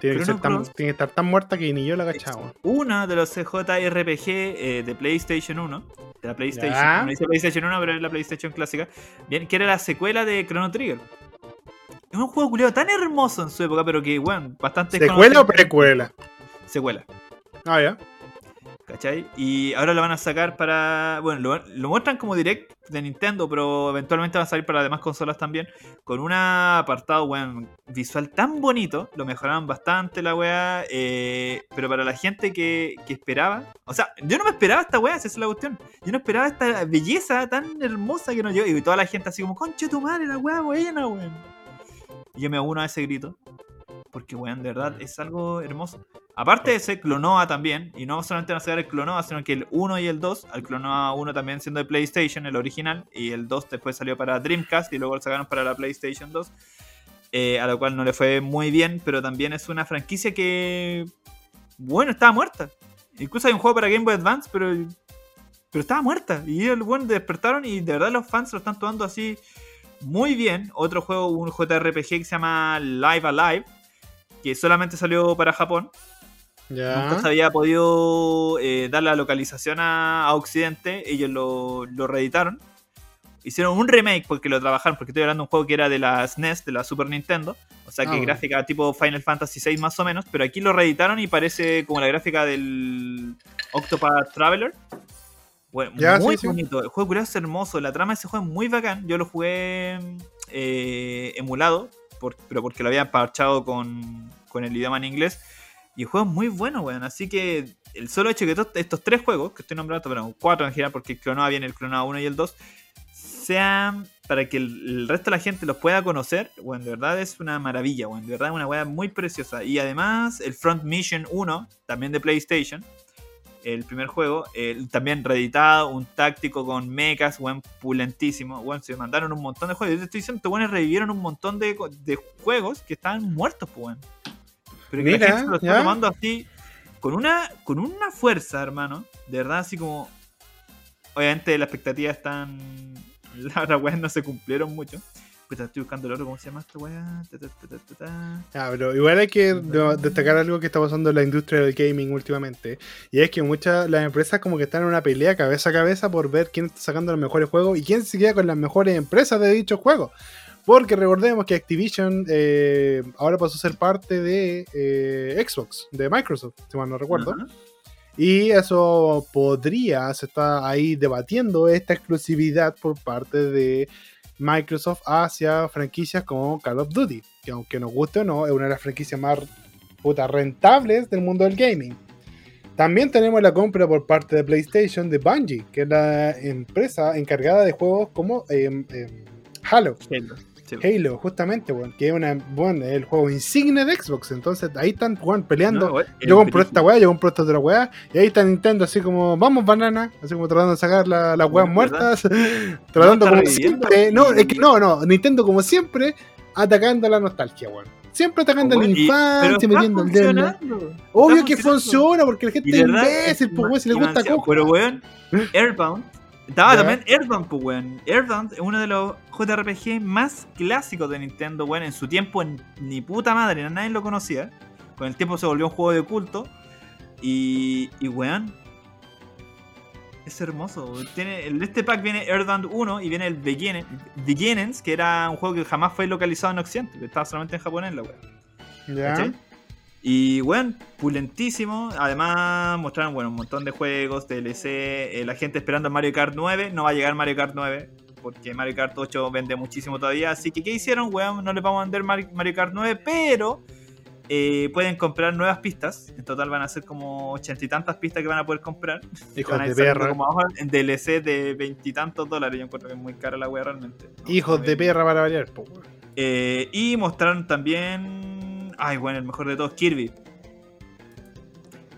Tiene que, Chrono ser tan, Cross. tiene que estar tan muerta que ni yo la cachaba. Una de los JRPG eh, de PlayStation 1. De la PlayStation. Ya. No dice PlayStation 1, pero es la PlayStation clásica. Bien, que era la secuela de Chrono Trigger. Es un juego culiado tan hermoso en su época, pero que, bueno, bastante. ¿Secuela o precuela? Secuela. Ah, ya. ¿Cachai? Y ahora lo van a sacar para. Bueno, lo, lo muestran como direct de Nintendo, pero eventualmente va a salir para las demás consolas también. Con un apartado, weón, visual tan bonito. Lo mejoraron bastante la weá. eh, pero para la gente que, que esperaba. O sea, yo no me esperaba esta weá, esa es la cuestión. Yo no esperaba esta belleza tan hermosa que nos dio. Y toda la gente así como, conche tu madre, la weá buena, weón. Y yo me uno a ese grito. Porque, weón, de verdad es algo hermoso. Aparte de ese Clonoa también, y no solamente van a sacar el Clonoa, sino que el 1 y el 2, el Clonoa 1 también siendo de PlayStation, el original, y el 2 después salió para Dreamcast y luego lo sacaron para la PlayStation 2, eh, a lo cual no le fue muy bien, pero también es una franquicia que, bueno, estaba muerta. Incluso hay un juego para Game Boy Advance, pero, pero estaba muerta. Y el bueno despertaron y de verdad los fans lo están tomando así muy bien. Otro juego, un JRPG que se llama Live Alive, que solamente salió para Japón. Nunca se Ya. había podido eh, dar la localización a, a Occidente. Ellos lo, lo reeditaron. Hicieron un remake porque lo trabajaron. Porque estoy hablando de un juego que era de la SNES, de la Super Nintendo. O sea Ah, que bueno. gráfica tipo Final Fantasy VI más o menos. Pero aquí lo reeditaron y parece como la gráfica del Octopath Traveler. Bueno, Ya, muy sí, sí. bonito. El juego curioso es hermoso. La trama de ese juego es muy bacán. Yo lo jugué eh, emulado. por- pero porque lo había parchado con, con el idioma en inglés. Y el juego es muy bueno, weón. Así que el solo hecho de que to- estos tres juegos, que estoy nombrando, pero cuatro en general, porque el Clonoa viene el Clonoa 1 y el 2, sean para que el, el resto de la gente los pueda conocer, weón, de verdad es una maravilla, weón. De verdad es una weá muy preciosa. Y además, el Front Mission 1, también de PlayStation, el primer juego, también reeditado, un táctico con mechas, weón, pulentísimo. Weón, se mandaron un montón de juegos. Yo te estoy diciendo, weones revivieron un montón de, juegos que estaban muertos, pues. Pero que Mira, la gente lo está tomando así con una, con una fuerza, hermano. De verdad, así como. Obviamente las expectativas están. Las weas no se cumplieron mucho. Pero estoy buscando el otro, ¿cómo se llama esta ta. Ah, pero igual hay que de- destacar algo que está pasando en la industria del gaming últimamente. Y es que muchas las empresas como que están en una pelea cabeza a cabeza por ver quién está sacando los mejores juegos y quién se queda con las mejores empresas de dichos juegos. Porque recordemos que Activision eh, ahora pasó a ser parte de eh, Xbox, de Microsoft, si mal no recuerdo. Y eso podría, se está ahí debatiendo esta exclusividad por parte de Microsoft hacia franquicias como Call of Duty, que aunque nos guste o no, es una de las franquicias más puta, rentables del mundo del gaming. También tenemos la compra por parte de PlayStation de Bungie, que es la empresa encargada de juegos como em, em, Halo. Halo. Sí. Halo, justamente, weón, que es una, bueno, el juego insigne de Xbox. Entonces ahí están weón, peleando. No, weón, Yo el compro esta weá, yo compro esta otra weá. Y ahí está Nintendo así como, vamos banana, así como tratando de sacar la- las weas muertas. tratando como reviviendo. siempre. No, es que no, no, Nintendo como siempre, atacando la nostalgia, weón. Siempre atacando a la infancia, metiendo el dedo. Obvio que funciona, porque la gente es imbécil, es pues weón, si le gusta. Coco. Pero weón, Airbound. Estaba también Airbound, pues weón. Airbound es uno de los JRPG más clásicos de Nintendo, weón. En su tiempo, ni puta madre, nadie lo conocía. Con el tiempo se volvió un juego de culto. Y, y weón, es hermoso. Tiene, en este pack viene Airbound 1 y viene el Begin- Beginnings, que era un juego que jamás fue localizado en Occidente. que Estaba solamente en japonés, la weón. Ya. ¿Cachai? Y bueno, pulentísimo. Además, mostraron bueno, un montón de juegos, DLC. eh, la gente esperando Mario Kart 9. No va a llegar Mario Kart 9. Porque Mario Kart 8 vende muchísimo todavía. Así que, ¿qué hicieron, weón? No les vamos a vender Mario, Kart 9. Pero eh, pueden comprar nuevas pistas. En total van a ser como ochenta y tantas pistas que van a poder comprar. Hijos van a de ir perra. como en DLC de veintitantos dólares. Yo encuentro que es muy cara la wea realmente. ¿no? Hijos de perra para variar, po, eh, y mostraron también. Ay, bueno, el mejor de todos, Kirby.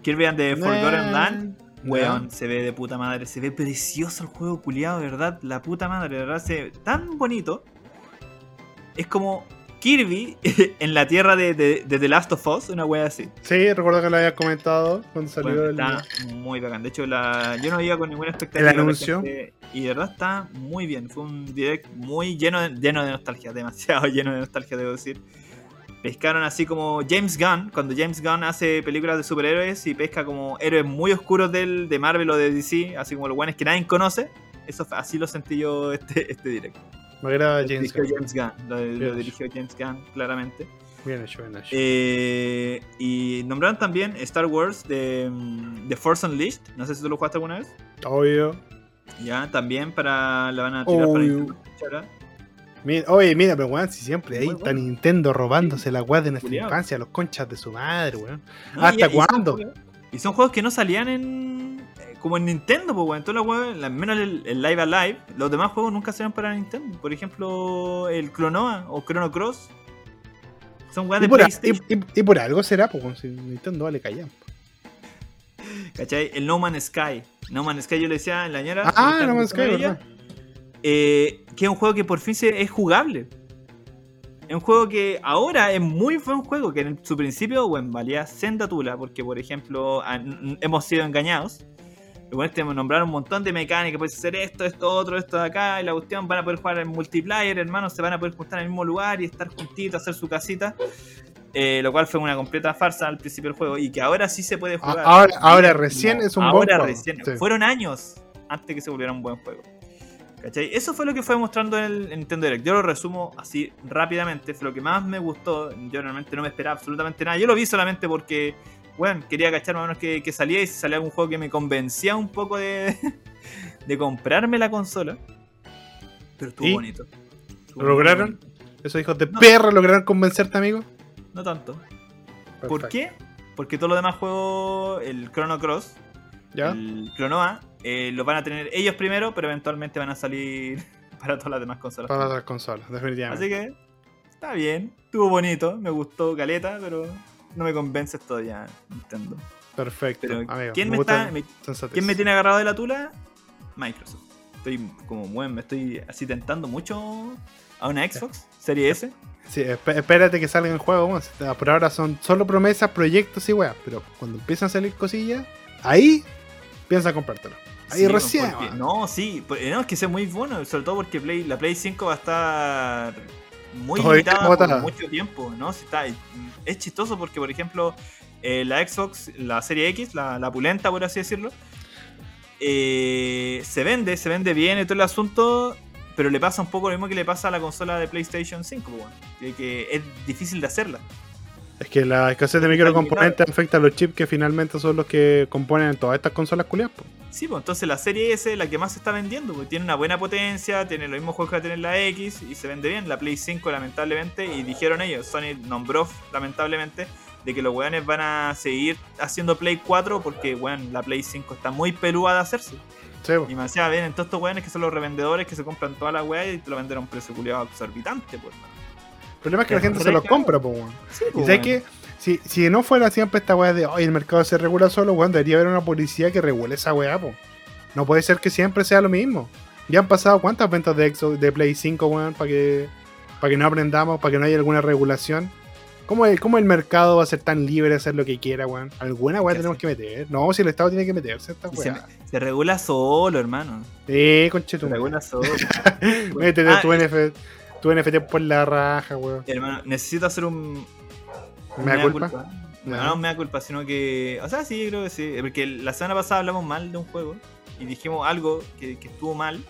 Kirby and the Forgotten Land. Weón, se ve de puta madre. Se ve precioso el juego culiado, de verdad. La puta madre, de verdad. Se ve tan bonito. Es como Kirby en la tierra de, de- de The Last of Us, una wea así. Sí, recuerdo que lo había comentado cuando salió Bueno, el. está muy bacán. De hecho, la, yo no iba con ninguna expectativa. El anuncio. y de verdad está muy bien. Fue un direct muy lleno de, lleno de nostalgia. Demasiado lleno de nostalgia, debo decir. Pescaron así como James Gunn. Cuando James Gunn hace películas de superhéroes y pesca como héroes muy oscuros del, de Marvel o de DC. Así como los guanes que nadie conoce. Eso fue- así lo sentí yo este, este direct. Me agrada James Gunn. James Gunn. Lo, dirigió James Gunn, claramente. Bien hecho, bien hecho. Eh, y nombraron también Star Wars de mm, The Force Unleashed. No sé si tú lo jugaste alguna vez. Obvio. Ya, también para la van a tirar para Obvio. Ahora. Mira, oye, mira, pero weón, si siempre ahí está bueno. Nintendo robándose la weá de nuestra infancia, los conchas de su madre, weón. No, ¿Hasta y- y son cuándo? Y son juegos que no salían en. eh, Como en Nintendo, pues, weón. Los juegos, la- menos el, el Live Alive, los demás juegos nunca salieron para Nintendo. Por ejemplo, el Clonoa o Chrono Cross. Son weas de por, PlayStation. y- y- y por algo será, pues, weón, si Nintendo vale callar. ¿Cachai? El No Man's Sky. No Man's Sky yo le decía en la ñera. Ah, No Man's Sky, ¿verdad? Eh, que es un juego que por fin se, es jugable. Es un juego que ahora es muy buen juego, que en su principio, bueno, valía senda tula, porque por ejemplo hemos sido engañados. Igual te nombraron un montón de mecánicas, puedes hacer esto, esto, otro, esto de acá, y la cuestión van a poder jugar en multiplayer, hermanos, se van a poder juntar en el mismo lugar y estar juntitos, hacer su casita. Eh, lo cual fue una completa farsa al principio del juego, y que ahora sí se puede jugar. Ahora, ahora recién es un buen ahora juego. recién. Sí. Fueron años antes que se volviera un buen juego. ¿Cachai? Eso fue lo que fue mostrando el el Nintendo Direct. Yo lo resumo así rápidamente. Fue lo que más me gustó. Yo realmente no me esperaba absolutamente nada. Yo lo vi solamente porque, bueno, quería cachar más o menos que, que salía y si salía algún juego que me convencía un poco de, de comprarme la consola. Pero estuvo ¿Y? bonito. Estuvo ¿Lo lograron? Esos hijos de No. perra lograron convencerte, amigo. No tanto. ¿Por qué? Porque todos los demás juegos, el Chrono Cross, ¿Ya? el Clonoa, eh, los van a tener ellos primero, pero eventualmente van a salir para todas las demás consolas. Para otras consolas, definitivamente. Así que está bien, estuvo bonito, me gustó Caleta, pero no me convences todavía Nintendo. Perfecto, Pero amigo. ¿quién, me está, me-. ¿quién me tiene agarrado de la tula? Microsoft. Estoy como, bueno, me estoy así tentando mucho a una Xbox Serie S. Sí, esp- espérate que salga el juego. weón. Por ahora son solo promesas, proyectos y weas. Pero cuando empiezan a salir cosillas, ahí piensa comprártelo. Ahí Sí, recién. porque- no, sí, pues, no, es que sea muy bueno, sobre todo porque Play, la Play 5 va a estar muy limitada por mucho tiempo, ¿no? Si está, es chistoso porque, por ejemplo, eh, la Xbox, la serie X, la, la pulenta, por así decirlo, eh, se vende, se vende bien y todo el asunto, pero le pasa un poco lo mismo que le pasa a la consola de PlayStation 5, pues, bueno, que, que es difícil de hacerla. Es que la escasez de microcomponentes afecta a los chips que finalmente son los que componen todas estas consolas culiadas. po. Sí, pues entonces la serie S es la que más se está vendiendo, porque tiene una buena potencia, tiene los mismos juegos que va a tener la X y se vende bien. La Play 5, lamentablemente, y dijeron ellos, Sony nombró, lamentablemente, de que los weones van a seguir haciendo Play 4 porque, weón, la Play 5 está muy peluda de hacerse. Sí, po. Y me decía, bien, entonces estos weones que son los revendedores que se compran todas las weas y te lo venden a un precio culiado exorbitante, pues. El problema es que la gente se los compra, po, weón. Sí, Y sabes que si, si no fuera siempre esta weá de hoy el mercado se regula solo, weón, debería haber una policía que regule esa weá, po. No puede ser que siempre sea lo mismo. Ya han pasado cuántas ventas de, Exo- de Play 5, weón, para que, para que no aprendamos, para que no haya alguna regulación. ¿Cómo el, ¿Cómo el mercado va a ser tan libre de hacer lo que quiera, weón? Alguna weá tenemos que meter. No, si el Estado tiene que meterse esta se, weá. se regula solo, hermano. Eh, Se conchetum. regula solo. Métete Ah, tu, y- NF, tu NFT por la raja, weón. Hermano, necesito hacer un, ¿Me da culpa? No, Ya. no me da culpa, sino que. O sea, sí, creo que sí. Porque la semana pasada hablamos mal de un juego y dijimos algo que, que estuvo mal.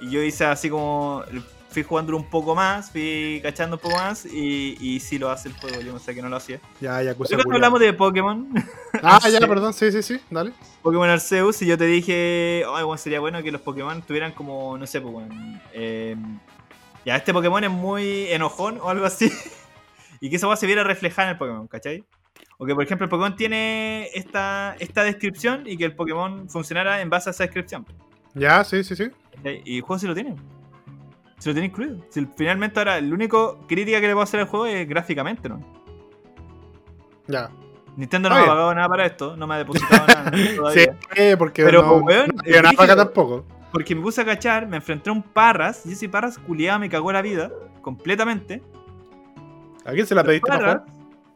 Y yo hice así como. Fui jugándolo un poco más, fui cachando un poco más y, y sí lo hace el juego. Yo no sé que no lo hacía. Ya, ya, cuando hablamos de Pokémon, Ah, ya, perdón, sí, sí, sí, dale. Pokémon Arceus, y yo te dije, ay, bueno, sería bueno que los Pokémon tuvieran como, no sé, pues, bueno, eh, ya, este Pokémon es muy enojón o algo así, y que esa cosa se viera reflejada en el Pokémon, ¿cachai? O que, por ejemplo, el Pokémon tiene esta, esta descripción y que el Pokémon funcionara en base a esa descripción. Ya, sí, sí, sí. Y el juego sí lo tiene. Se lo tiene incluido. Si finalmente ahora, el único crítica que le puedo hacer al juego es gráficamente, ¿no? Ya. Nintendo no me ha pagado nada para esto, no me ha depositado nada Sí, porque Pero, no, weón, no nada para acá tampoco. Porque me puse a cachar, me enfrenté a un Parras, y ese Parras culiado me cagó la vida completamente. ¿A quién se la pediste para jugar?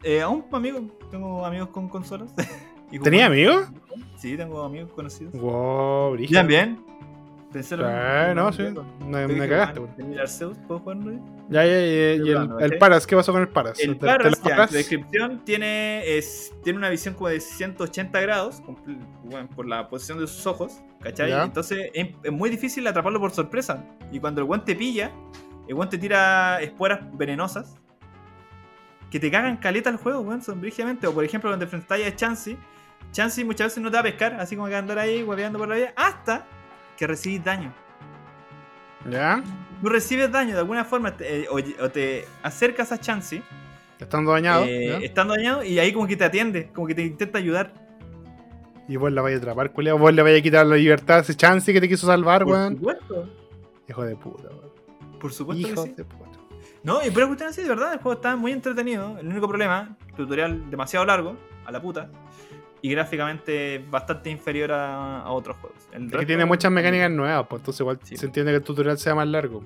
eh, a un amigo, tengo amigos con consolas. ¿Tenía amigos? Sí, tengo amigos conocidos. Wow, brígido. Bien. Pensé lo mismo. no, sí. Me, me cagaste. ¿El Arceus puedo jugarlo? Ya, ya, ya, y el, el. Paras, ¿qué pasó con el Paras? El ¿Te- ya, su descripción tiene, es, tiene una visión como de 180 grados, bueno, por la posición de sus ojos, ¿cachai? Ya. Entonces es, es muy difícil atraparlo por sorpresa. Y cuando el guante pilla, el guante tira esporas venenosas que te cagan caleta al juego, weón, son brígidamente. O por ejemplo, cuando enfrentáis a Chansey, Chansey muchas veces no te va a pescar, así como que andar ahí guapeando por la vida, hasta que recibís daño. Ya, Tú recibes daño de alguna forma, te- eh, o, o te acercas a Chansey estando dañado. eh, estando dañado y ahí como que te atiende, como que te intenta ayudar. Y vos la vais a atrapar, culiao. Vos le vais a quitar la libertad a ese chance que te quiso salvar, Por weón. supuesto. Hijo de puta, weón. Por supuesto Hijo que sí. de puta. No, y pero cuestión así, de verdad, el juego está muy entretenido. El único problema, tutorial demasiado largo, a la puta. Y gráficamente bastante inferior a, a otros juegos. El Es que tiene muchas mecánicas nuevas, pues entonces igual Sí. se entiende que el tutorial sea más largo.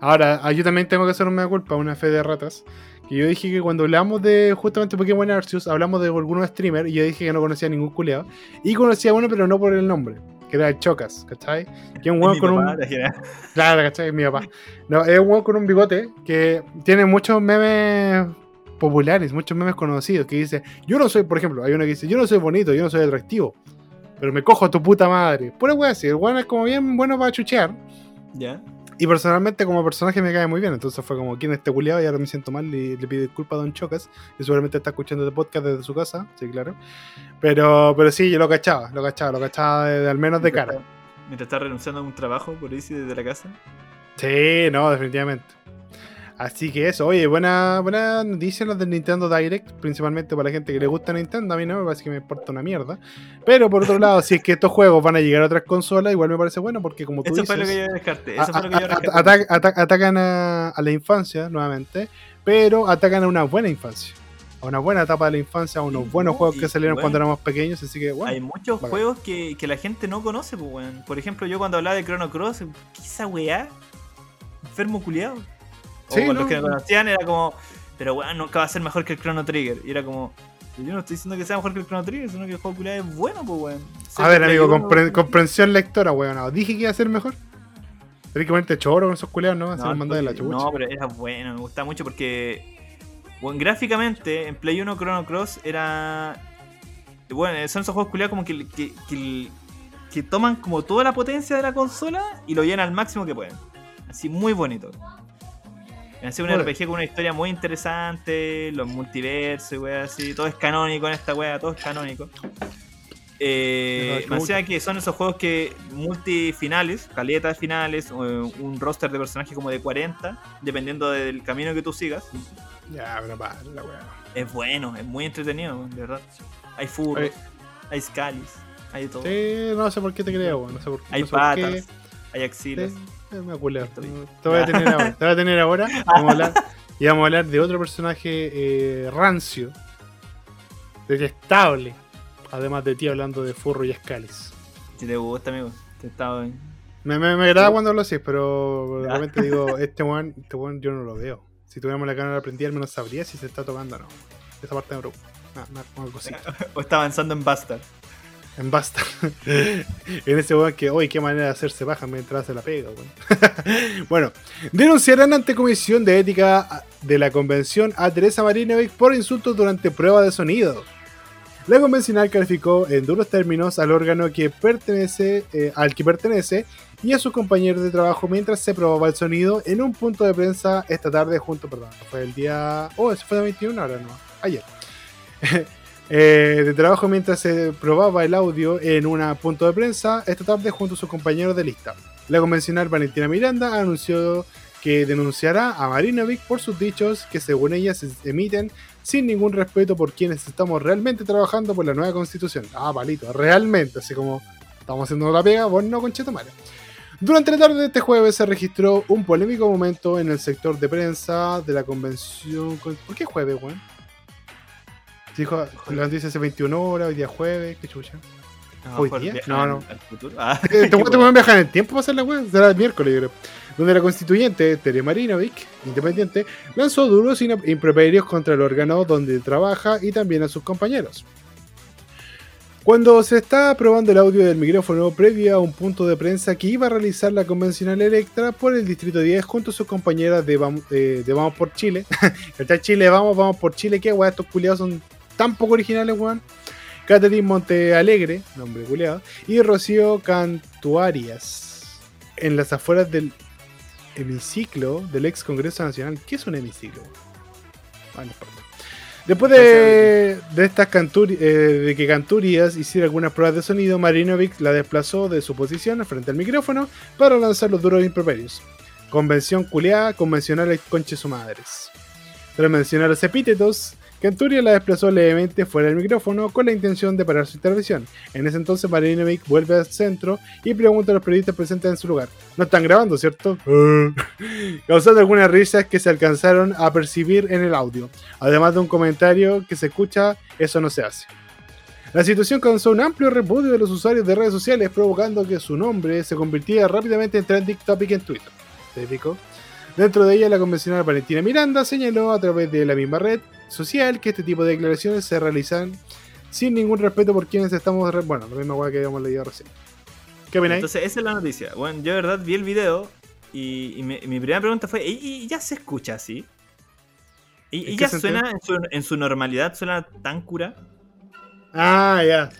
Ahora, ah, yo también tengo que hacer una culpa, una fe de ratas. Que yo dije que cuando hablamos de justamente Pokémon Arceus, hablamos de algunos streamers y yo dije que no conocía ningún culeado. Y conocía a uno, pero no por el nombre, que era el Chocas, ¿cachai? Que es un weón mi con papá, un. Claro, ¿cachai? Mi papá. No, es un weón con un bigote que tiene muchos memes populares, muchos memes conocidos, que dice, yo no soy, por ejemplo, hay uno que dice, yo no soy bonito, yo no soy atractivo, pero me cojo a tu puta madre. Pura wea así, el weón es como bien bueno para chuchear. Ya. Y personalmente como personaje me cae muy bien, entonces fue como, ¿quién es este culiado? Y ahora me siento mal y le pido disculpas a Don Chocas, que seguramente está escuchando este podcast desde su casa, sí, claro. Pero, pero sí, yo lo cachaba, lo cachaba, lo cachaba de, de- al menos de cara. Mientras estás renunciando a un trabajo por irse desde la casa. Sí, no, definitivamente. Así que eso, oye, buena, buena noticia los del Nintendo Direct, principalmente para la gente que le gusta Nintendo, a mí no me parece que me importa una mierda. Pero por otro lado, si es que estos juegos van a llegar a otras consolas, igual me parece bueno, porque como tú Eso dices, fue lo que yo descarté. a- Eso fue lo que yo a- a- rescaté. atac- atac- atacan a, a la infancia nuevamente, pero atacan a una buena infancia. a una buena etapa de la infancia, a unos Sí, buenos no, juegos que salieron bueno, cuando éramos pequeños, así que bueno. Hay muchos bacán. juegos que, que la gente no conoce, pues. Por ejemplo, yo cuando hablaba de Chrono Cross, ¿qué esa weá? Enfermo culiado. O Sí, con no. los que me conocían era como, pero weón, nunca va a ser mejor que el Chrono Trigger. Y era como, yo no estoy diciendo que sea mejor que el Chrono Trigger, sino que el juego culiado es bueno, pues, weón. A ver, amigo, comprensión lectora, weón. No, dije que iba a ser mejor. Tenés que ponerte choro con esos culeados, ¿no? Mandás de la chucha. No, pero era bueno, me gustaba mucho porque, bueno, gráficamente, en Play 1 Chrono Cross era. Bueno, son esos juegos culiados como que, que, que, que toman como toda la potencia de la consola y lo llenan al máximo que pueden. Así, muy bonito. Así un. RPG con una historia muy interesante, los multiversos, y weas así, todo es canónico en esta wea, todo es canónico. Eh, hacía que son esos juegos que multifinales, caleta de finales, eh, un roster de personajes como de 40, dependiendo del camino que tú sigas. Ya, pero para la weá. Es bueno, es muy entretenido, de verdad. Hay furros, Oye. hay scalis, hay todo. Sí, no sé por qué te creo. No sé por, hay no sé por patas, qué. hay axilas. Sí, me aculeo. Estoy- Te voy a tener ahora. Te voy a tener ahora. Vamos a hablar, y vamos a hablar de otro personaje eh, rancio, detestable. Además de ti hablando de furro y escalis. Si te gusta, amigo, te estaba bien. Me, me, me agrada cuando lo haces, pero repente digo, este one, este one yo no lo veo. Si tuviéramos la cámara prendida, al menos sabría si se está tocando o no. Esa parte me preocupa. Una, una- una cosita. O está avanzando en Bastard. En basta. en ese weón que, hoy qué manera de hacerse baja mientras se la pega, weón. bueno, denunciarán ante Comisión de Ética de la Convención a Teresa Marinovich por insultos durante prueba de sonido. La convencional calificó en duros términos al órgano que pertenece, eh, al que pertenece y a sus compañeros de trabajo mientras se probaba el sonido en un punto de prensa esta tarde junto, perdón, fue el día... Oh, fue de 21 horas, no, ayer. Eh, de trabajo mientras se probaba el audio en un punto de prensa esta tarde junto a sus compañeros de lista. La convencional Valentina Miranda anunció que denunciará a Marinovic por sus dichos que según ella se emiten sin ningún respeto por quienes estamos realmente trabajando por la nueva constitución. Ah, palito, realmente, así como estamos haciendo la pega, vos no conchetumare. Durante la tarde de este jueves se registró un polémico momento en el sector de prensa de la convención. con- ¿Por qué jueves, weón? Dijo, la noticia hace 21 horas, hoy día jueves, qué chucha. A ¿Hoy lo mejor día? No, no. al futuro. Ah, Te pueden viajar en el tiempo para hacer la weá, será el miércoles, yo creo. Donde la constituyente, Tere Marinovic, independiente, lanzó duros improperios contra el órgano donde trabaja y también a sus compañeros. Cuando se está probando el audio del micrófono previo a un punto de prensa que iba a realizar la convencional Electra por el Distrito 10 junto a sus compañeras de Vamos, eh, de Vamos por Chile. Está Chile, vamos, vamos por Chile, qué weá, estos culiados son tan poco originales, weón. Catherine Montealegre, nombre culiado, y Rocío Cantuarias, en las afueras del hemiciclo del ex Congreso Nacional. ¿Qué es un hemiciclo? Ah, no importa. Después de, de estas canturi- eh, de que Canturias hiciera algunas pruebas de sonido, Marinovic la desplazó de su posición frente al micrófono para lanzar los duros improperios. Convención culeada, convencionales conche su madres. Tras mencionar los epítetos, Canturia la desplazó levemente fuera del micrófono con la intención de parar su intervención. En ese entonces Marinovic vuelve al centro y pregunta a los periodistas presentes en su lugar. No están grabando, ¿cierto? Causando algunas risas que se alcanzaron a percibir en el audio. Además de un comentario que se escucha, eso no se hace. La situación causó un amplio repudio de los usuarios de redes sociales, provocando que su nombre se convirtiera rápidamente en trending topic en Twitter. Típico. Dentro de ella, la convencional Valentina Miranda señaló a través de la misma red social que este tipo de declaraciones se realizan sin ningún respeto por quienes estamos. Bueno, la misma hueá que habíamos leído recién. ¿Qué opináis? Entonces, esa es la noticia. Bueno, yo de verdad vi el video y, y mi, mi primera pregunta fue: ¿y, y ya se escucha así? ¿Y, ¿En y qué ya suena en su, en su normalidad? ¿Suena tan cura? Ah, ya.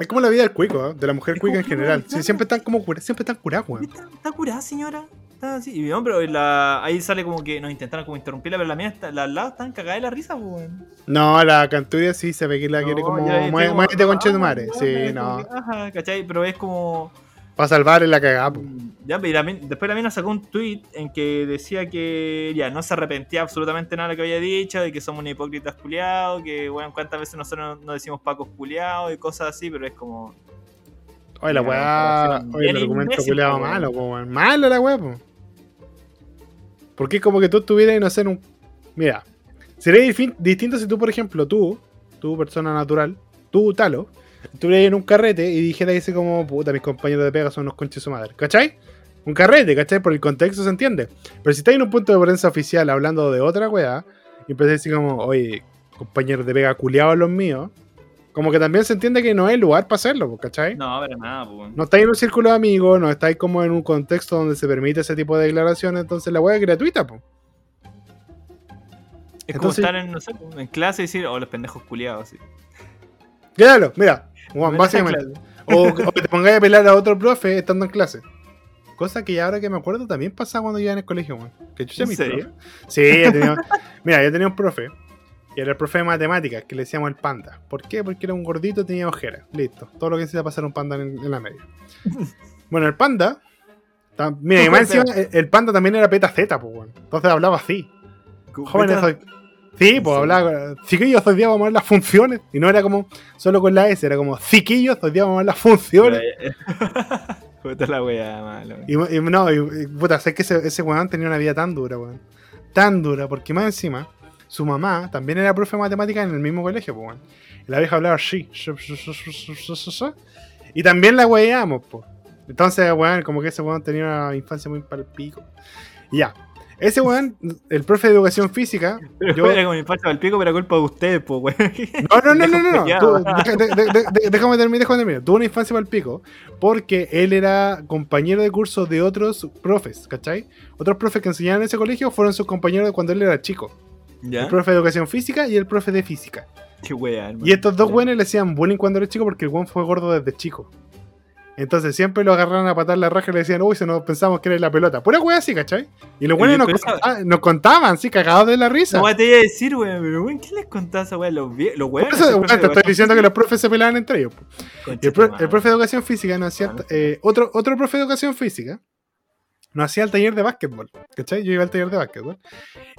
Es como la vida del cuico, ¿eh? de la mujer Es cuica en general. Sí, siempre están como cura- siempre están curados, weón. ¿Está, está curada, señora? Así. Y no, pero la, ahí sale como que nos intentaron como interrumpirla, pero la mía, está, la al lado están cagadas de la risa, pues. No, la canturia sí se ve que la No, quiere como. ya estoy "Mué- como, Muévete con ah, Chetumare. Sí, no. Ajá, ¿cachai? Pero es como. Para salvar en la cagada. po. Ya, pero y la después la mina sacó un tweet en que decía que ya no se arrepentía absolutamente nada de lo que había dicho, de que somos unos hipócritas culiados, que bueno, cuántas veces nosotros nos decimos pacos culiados y cosas así, pero es como. Oye, la weá. Oye, el argumento culeado malo, po, weón. Malo la weá, po. Porque es como que tú estuvieras, no sé, en un. Mira, Sería distinto si tú, por ejemplo, tú, tú, persona natural, tú, Talo, estuvieras en un carrete y dijeras así como, puta, mis compañeros de pega son unos conches su madre. ¿Cachai? Un carrete, ¿cachai? Por el contexto se entiende. Pero si estás en un punto de prensa oficial hablando de otra weá, y empezás a decir como, oye, compañeros de pega culiados los míos, como que también se entiende que no es lugar para hacerlo, ¿cachai? No, para nada, pues. No estáis en un círculo de amigos, no estáis como en un contexto donde se permite ese tipo de declaraciones, entonces la weá es gratuita, pues. Es como entonces- estar en, no sé, en clase y decir, oh, los pendejos culiados, así. Claro, mira, Juan, básicamente. O, o que te pongáis a pelar a otro profe estando en clase. Cosa que ya ahora que me acuerdo también pasaba cuando iba en el colegio, weón. Que chucha ¿En mi profe. Sí, yo tenía- mira, yo tenía un profe. Y era el profe de matemáticas, que le decíamos el panda. ¿Por qué? Porque era un gordito y tenía ojeras. Listo. Todo lo que necesita pasar un panda en, en la media. Bueno, el panda. tam- Mira, y más encima, el, el panda también era peta Z, pues, weón. Entonces hablaba así. Jóvenes hoy. Sí, pues Sí. hablaba. Chiquillos, hoy día vamos a ver las funciones. Y no era como solo con la S, era como chiquillos, hoy día vamos a ver las funciones. Puta la wea mala. Y, y no, y, y, puta, sé que ese, ese weón tenía una vida tan dura, weón. Tan dura, porque más encima, su mamá también era profe de matemáticas en el mismo colegio, pues, la vieja hablaba así. Y también la weíamos, pues. Entonces, weón, como que ese weón tenía una infancia muy para el pico. Y ya. Ese weón, el profe de educación física. Pero Yo, era como mi infancia al pico, pero era culpa de ustedes, pues, weón. No, no, no, no, no, no. Ya, Tú- va. deja- de- de- de- déjame terminar, déjame terminar. Tuvo una infancia para el pico porque él era compañero de curso de otros profes, ¿cachai? Otros profes que enseñaban en ese colegio fueron sus compañeros de cuando él era chico. ¿Ya? El profe de educación física y el profe de física. Qué wea. Y estos dos güeyes le hacían bullying cuando era chico porque el güey fue gordo desde chico. Entonces siempre lo agarraron a patar la raja y le decían, uy, se nos pensamos que era la pelota. Pura wea así, ¿cachai? Y los güeyes nos, contaban, nos contaban, sí, cagados de la risa. No, weón, te iba a decir, weón, pero weón, ¿qué les contás a weón? Los, los Por eso, weón, te estoy diciendo que los profes se pelaban entre ellos. el, pro- concha el profe de educación física no hacía. Vale. eh, otro, otro profe de educación física no hacía el taller de básquetbol. ¿Cachai? Yo iba al taller de básquetbol.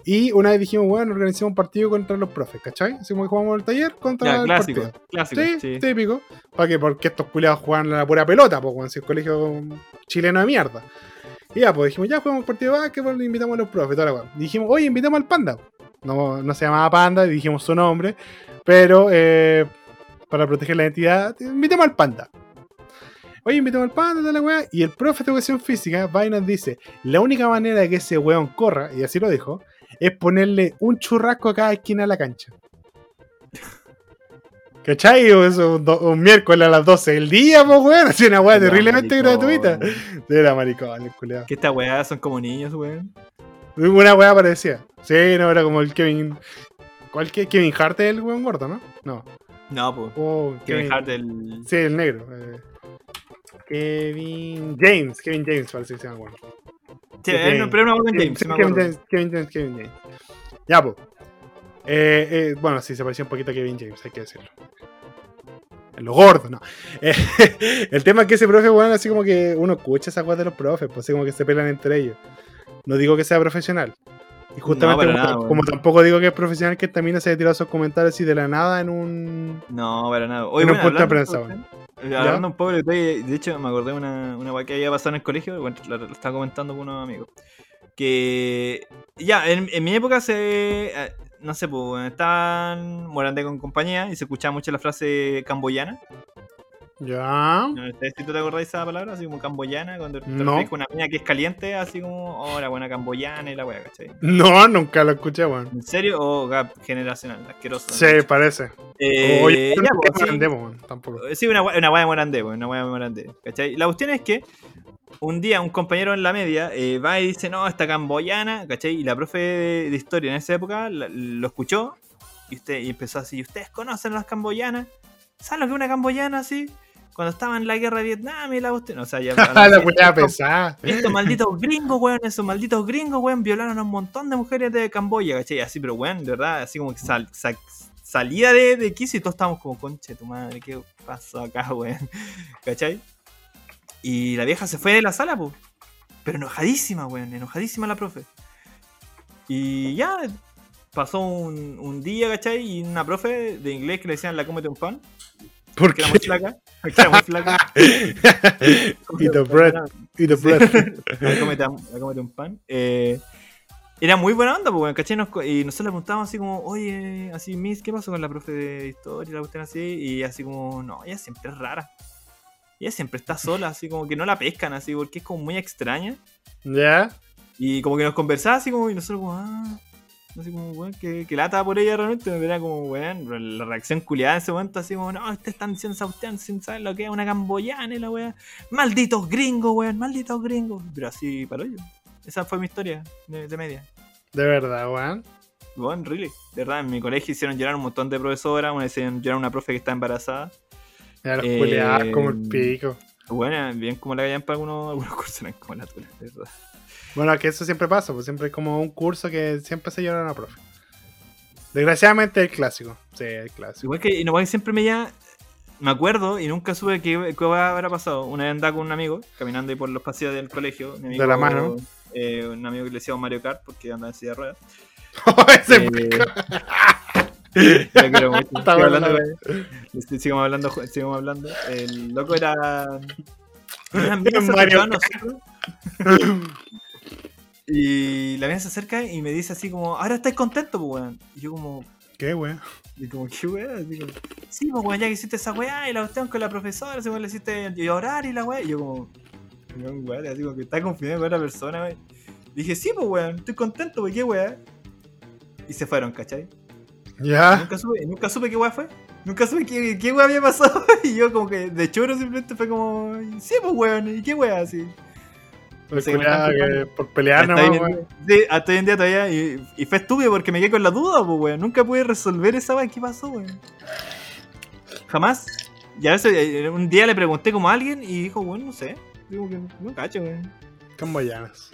Y una vez dijimos, bueno, organizamos un partido contra los profes. ¿Cachai? Así como que jugamos el taller contra Ya, el clásico. partido. Clásico, Sí, sí. típico. ¿Para qué? Porque estos culiados juegan la pura pelota, pues, en el colegio chileno de mierda. Y ya, pues dijimos, ya jugamos un partido de básquetbol, invitamos a los profes, toda la. Dijimos, oye, invitamos al panda. No, no se llamaba panda, dijimos su nombre, pero eh, para proteger la identidad, invitamos al panda. Oye, invitamos al panda, toda la weá. Y el profe de educación física va y nos dice: La única manera de que ese weón corra, y así lo dijo, es ponerle un churrasco a cada esquina de la cancha. ¿Cachai? Eso, un, do- un miércoles a las 12 del día, pues weón. Así una weá terriblemente gratuita. Era maricón, el culiao. Que estas weas son como niños, weón. Una weá parecía. Sí, no, era como el Kevin. ¿Cuál que? Kevin Hart es el weón gordo, ¿no? No. No, pues. Oh, Kevin Hart del. Sí, el negro. eh. Kevin James. Kevin James parece que se llama. Sí, Kevin- eh, no, pero James, Kevin. James, Kevin James, Kevin James. Ya, pues. Eh, eh, bueno, sí, se parecía un poquito a Kevin James, hay que decirlo. Lo gordo, no. Eh, el tema es que ese profe, weón, así como que uno escucha esas cosas de los profes, pues así como que se pelan entre ellos. No digo que sea profesional. Y justamente, como, nada, como weón. tampoco digo que es profesional, que también se haya tirado esos comentarios así de la nada en un. No, para nada. Oye, En un bueno, punto de prensa, eh, hablando un poco de de hecho me acordé de una, una que había pasado en el colegio, bueno, lo, lo estaba comentando con unos amigos. Que ya, en, en mi época se. eh, No sé, pues estaban Morandé con compañía y se escuchaba mucho la frase camboyana. Ya. No sé si tú te acordás de esa palabra, así como camboyana, cuando te No. con una mina que es caliente, así como, oh, la buena camboyana y la weá, ¿cachai? No, nunca lo escuché, weón. ¿En serio? O gap generacional, asqueroso. Sí, parece. Eh, Oye, ya, pues, sí. aprendemos, weón, tampoco. Sí, una, weá de Morandé, pues, una weá de Morandé. ¿Cachai? La cuestión es que un día un compañero en la media eh, va y dice, no, esta camboyana, ¿cachai? Y la profe de, de historia en esa época la- lo escuchó y, usted, y empezó así, ¿ustedes conocen las camboyanas? ¿Saben lo que es una camboyana así? Cuando estaba en la guerra de Vietnam y la cuestión. O sea, ya. la weá pesada. Estos malditos gringos, weón, esos malditos gringos, weón, violaron a un montón de mujeres de Camboya, ¿cachai? Así, pero weón, de verdad, así como que sal- sa- salía de, de quicio y todos estábamos como, conche tu madre, ¿qué pasó acá, weón? ¿Cachai? Y la vieja se fue de la sala, pues. Pero enojadísima, weón, enojadísima la profe. Y ya, pasó un, un día, ¿cachai? Y una profe de inglés que le decían la cómete un pan, ¿Por qué? era muy flaca, era muy flaca. Eat the bread. Eat the bread. cómete un pan. Eh, Era muy buena onda, pues, ¿cachai? Nos y nosotros le preguntábamos así como, oye, así, Miss, ¿qué pasó con la profe de historia? y La cuestión así, y así como, no, ella siempre es rara. Ella siempre está sola, así como que no la pescan, así, porque es como muy extraña. ¿Ya? Y como que nos conversaba así como, y nosotros como, ah, así como, weón, que, que lata por ella realmente, me era como, weón, la reacción culiada en ese momento, así como, no, ustedes están esa cuestión sin saber lo que es una camboyana y la weá. Malditos gringos, weón, malditos gringos. Pero así, para yo. Esa fue mi historia de, de media. De verdad, weón. Bueno, really. De verdad, en mi colegio hicieron llorar un montón de profesoras, una hicieron llorar una profe que está embarazada. Ya los Eh, como el pico. Bueno, bien como la callan para algunos, algunos cursos, eran como la tula, de verdad. Bueno, que eso siempre pasa, pues siempre hay como un curso que siempre se llora a una profe. Desgraciadamente el clásico. Sí, el clásico. Igual que, y no, siempre me ya me acuerdo y nunca supe qué, qué habrá pasado. Una vez andaba con un amigo, caminando ahí por los pasillos del colegio. mi amigo, De la mano. eh, un amigo que le decíamos Mario Kart porque andaba en silla de ruedas. Ese Eh, hablando, la sigamos hablando, sigamos hablando. El loco era. Mario nosotros. Y la mina se acerca y me dice así como, ahora estáis contento, pues weón. Y yo como, ¿Qué, weón? y como, ¿qué? Así como, sí, pues weón, ya que hiciste esa weá y la cuestión con la profesora, según le hiciste llorar y la weá. Y yo como, weón, weón, así como que está confiando con otra persona, weón. Dije, sí, pues weón, estoy contento, pues qué weá. Y se fueron, ¿cachai? Ya. Nunca supe, nunca supe qué weá fue. Nunca supe qué, qué weá había pasado. Y yo como que de choro simplemente fue como, sí, pues weón, ¿y qué weá así? Que por pelear hasta, nomás, hoy en weón. día, sí, hasta hoy en día todavía. Y, y fue estúpido porque me quedé con la duda, pues, weón. Nunca pude resolver esa weá. ¿Qué pasó, weón? Jamás. Y a veces eh, un día le pregunté como a alguien y dijo, weón, no sé. Digo que no cacho, weón. Camboyanas.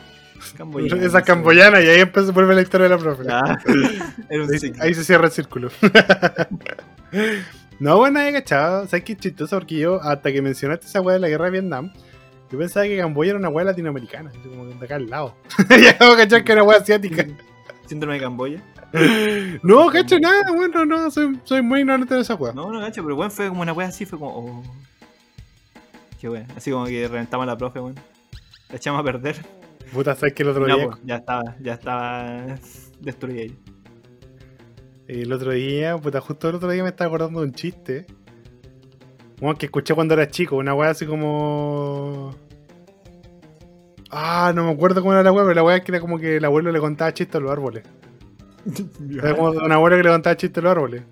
Camboyana, Esa camboyana y ahí empezó vuelve la historia de la profe. Un Ahí, ahí se cierra el círculo. no, bueno, nadie cachado. ¿Sabes qué es chistoso? Porque yo, hasta que mencionaste esa weá de la guerra de Vietnam, yo pensaba que Camboya era una weá latinoamericana, como de acá al lado. ya acabo de cachar que era weá asiática. Síndrome de Camboya. no, cacho nada, bueno, no, soy, soy muy ignorante de esa weá. No, no cacho, pero weón fue como una weá así, fue como, oh. Qué weón. Así como que reventamos a la profe, weón. La echamos a perder. Puta, sabes que el otro No, día, ya estaba, ya estaba destruida ahí. el otro día, puta, justo el otro día me estaba acordando de un chiste. Bueno, que escuché cuando era chico, una weá así como. Ah, no me acuerdo cómo era la weá, pero la weá es que era como que el abuelo le contaba chistes a los árboles. Era como un abuelo que le contaba chistes a los árboles.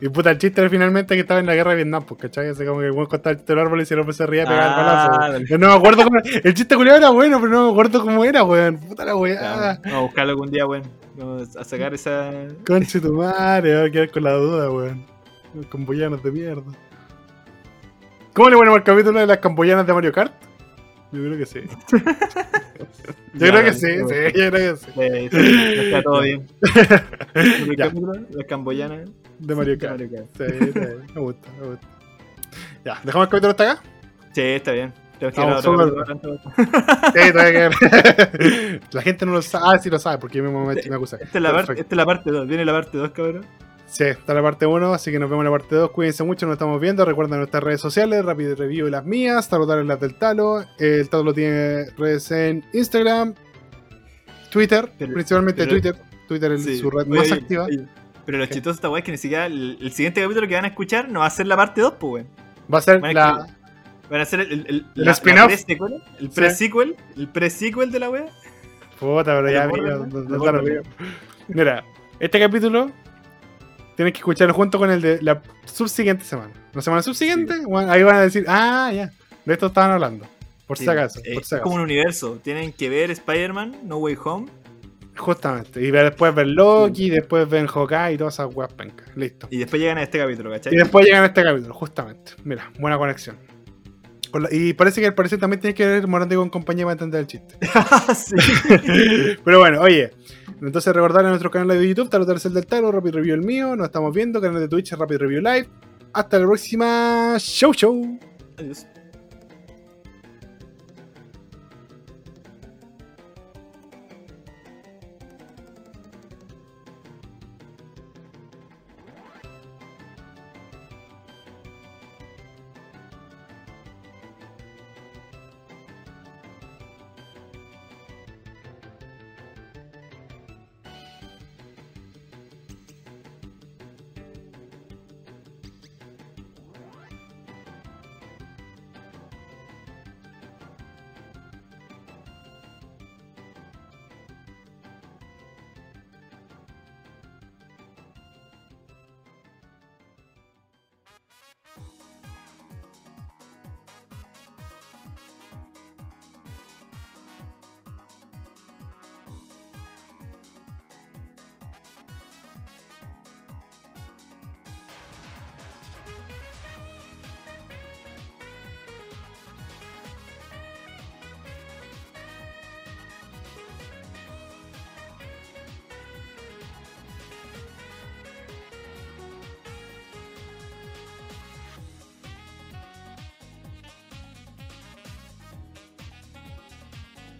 Y puta, el chiste era finalmente que estaba en la guerra de Vietnam, pues, ¿cachai? Así como que el weón contaba chistes a los árboles y el hombre se reía y pegaba Ah, el balazo. Yo no me acuerdo cómo El chiste culiado era bueno, pero no me acuerdo cómo era, weón. Puta la weá. Vamos a buscarlo algún día, weón. Vamos a sacar esa. Conche tu madre, voy a quedar con la duda, weón. Los camboyanos de mierda. ¿Cómo le ponemos el capítulo de las camboyanas de Mario Kart? Yo creo que sí. Yo Ya, creo que sí, weón. sí, yo creo que sí. Eh, sí, está todo bien. Las camboyanas. De Mario de Kart. Mario Kart. Sí. Me gusta, me gusta. Ya, ¿dejamos el capítulo hasta acá? Sí, está bien. Vamos. Sí, La gente no lo sabe. Ah, sí lo sabe, porque yo mismo me, me acusé. Esta es la parte 2. Viene la parte 2, cabrón. Sí, está la parte 1, así que nos vemos en la parte 2. Cuídense mucho, nos estamos viendo. Recuerden nuestras redes sociales, Rápido Review y las mías, Tarotar en las del Talo. El Talo tiene redes en Instagram, Twitter, Pero- principalmente pero- Twitter. Twitter es Sí. su red Oye, más oye, activa. oye, Pero lo chistoso de esta weá es que ni siquiera el, el siguiente capítulo que van a escuchar no va a ser la parte 2, pues, weón. Va a ser Van a la. Van a ser el, el, el, la- la pre-sequel, el Sí. pre-sequel, el pre-sequel de la weá. Puta, pero ya, no- Mira, este capítulo tienes que escucharlo junto con el de la subsiguiente semana. La semana subsiguiente, bueno, ahí van a decir, ah, ya, de esto estaban hablando. Por si Sí, acaso, eh, por si es como acaso. un universo. Tienen que ver Spider-Man, No Way Home. Justamente. Y después ven Loki, después ven Hawkeye y todas esas weas pencas. Listo. Y después llegan a este capítulo, ¿cachai? Y después llegan a este capítulo, justamente. Mira, buena conexión. Y parece que al parecer también tiene que ver Morante con compañía para entender el chiste. sí. Pero bueno, oye. Entonces recordar en nuestro canal de YouTube, Taro Tercer del Taro, Rapid Review el mío, nos estamos viendo, canal de Twitch, Rapid Review Live. Hasta la próxima. Show, show. Adiós.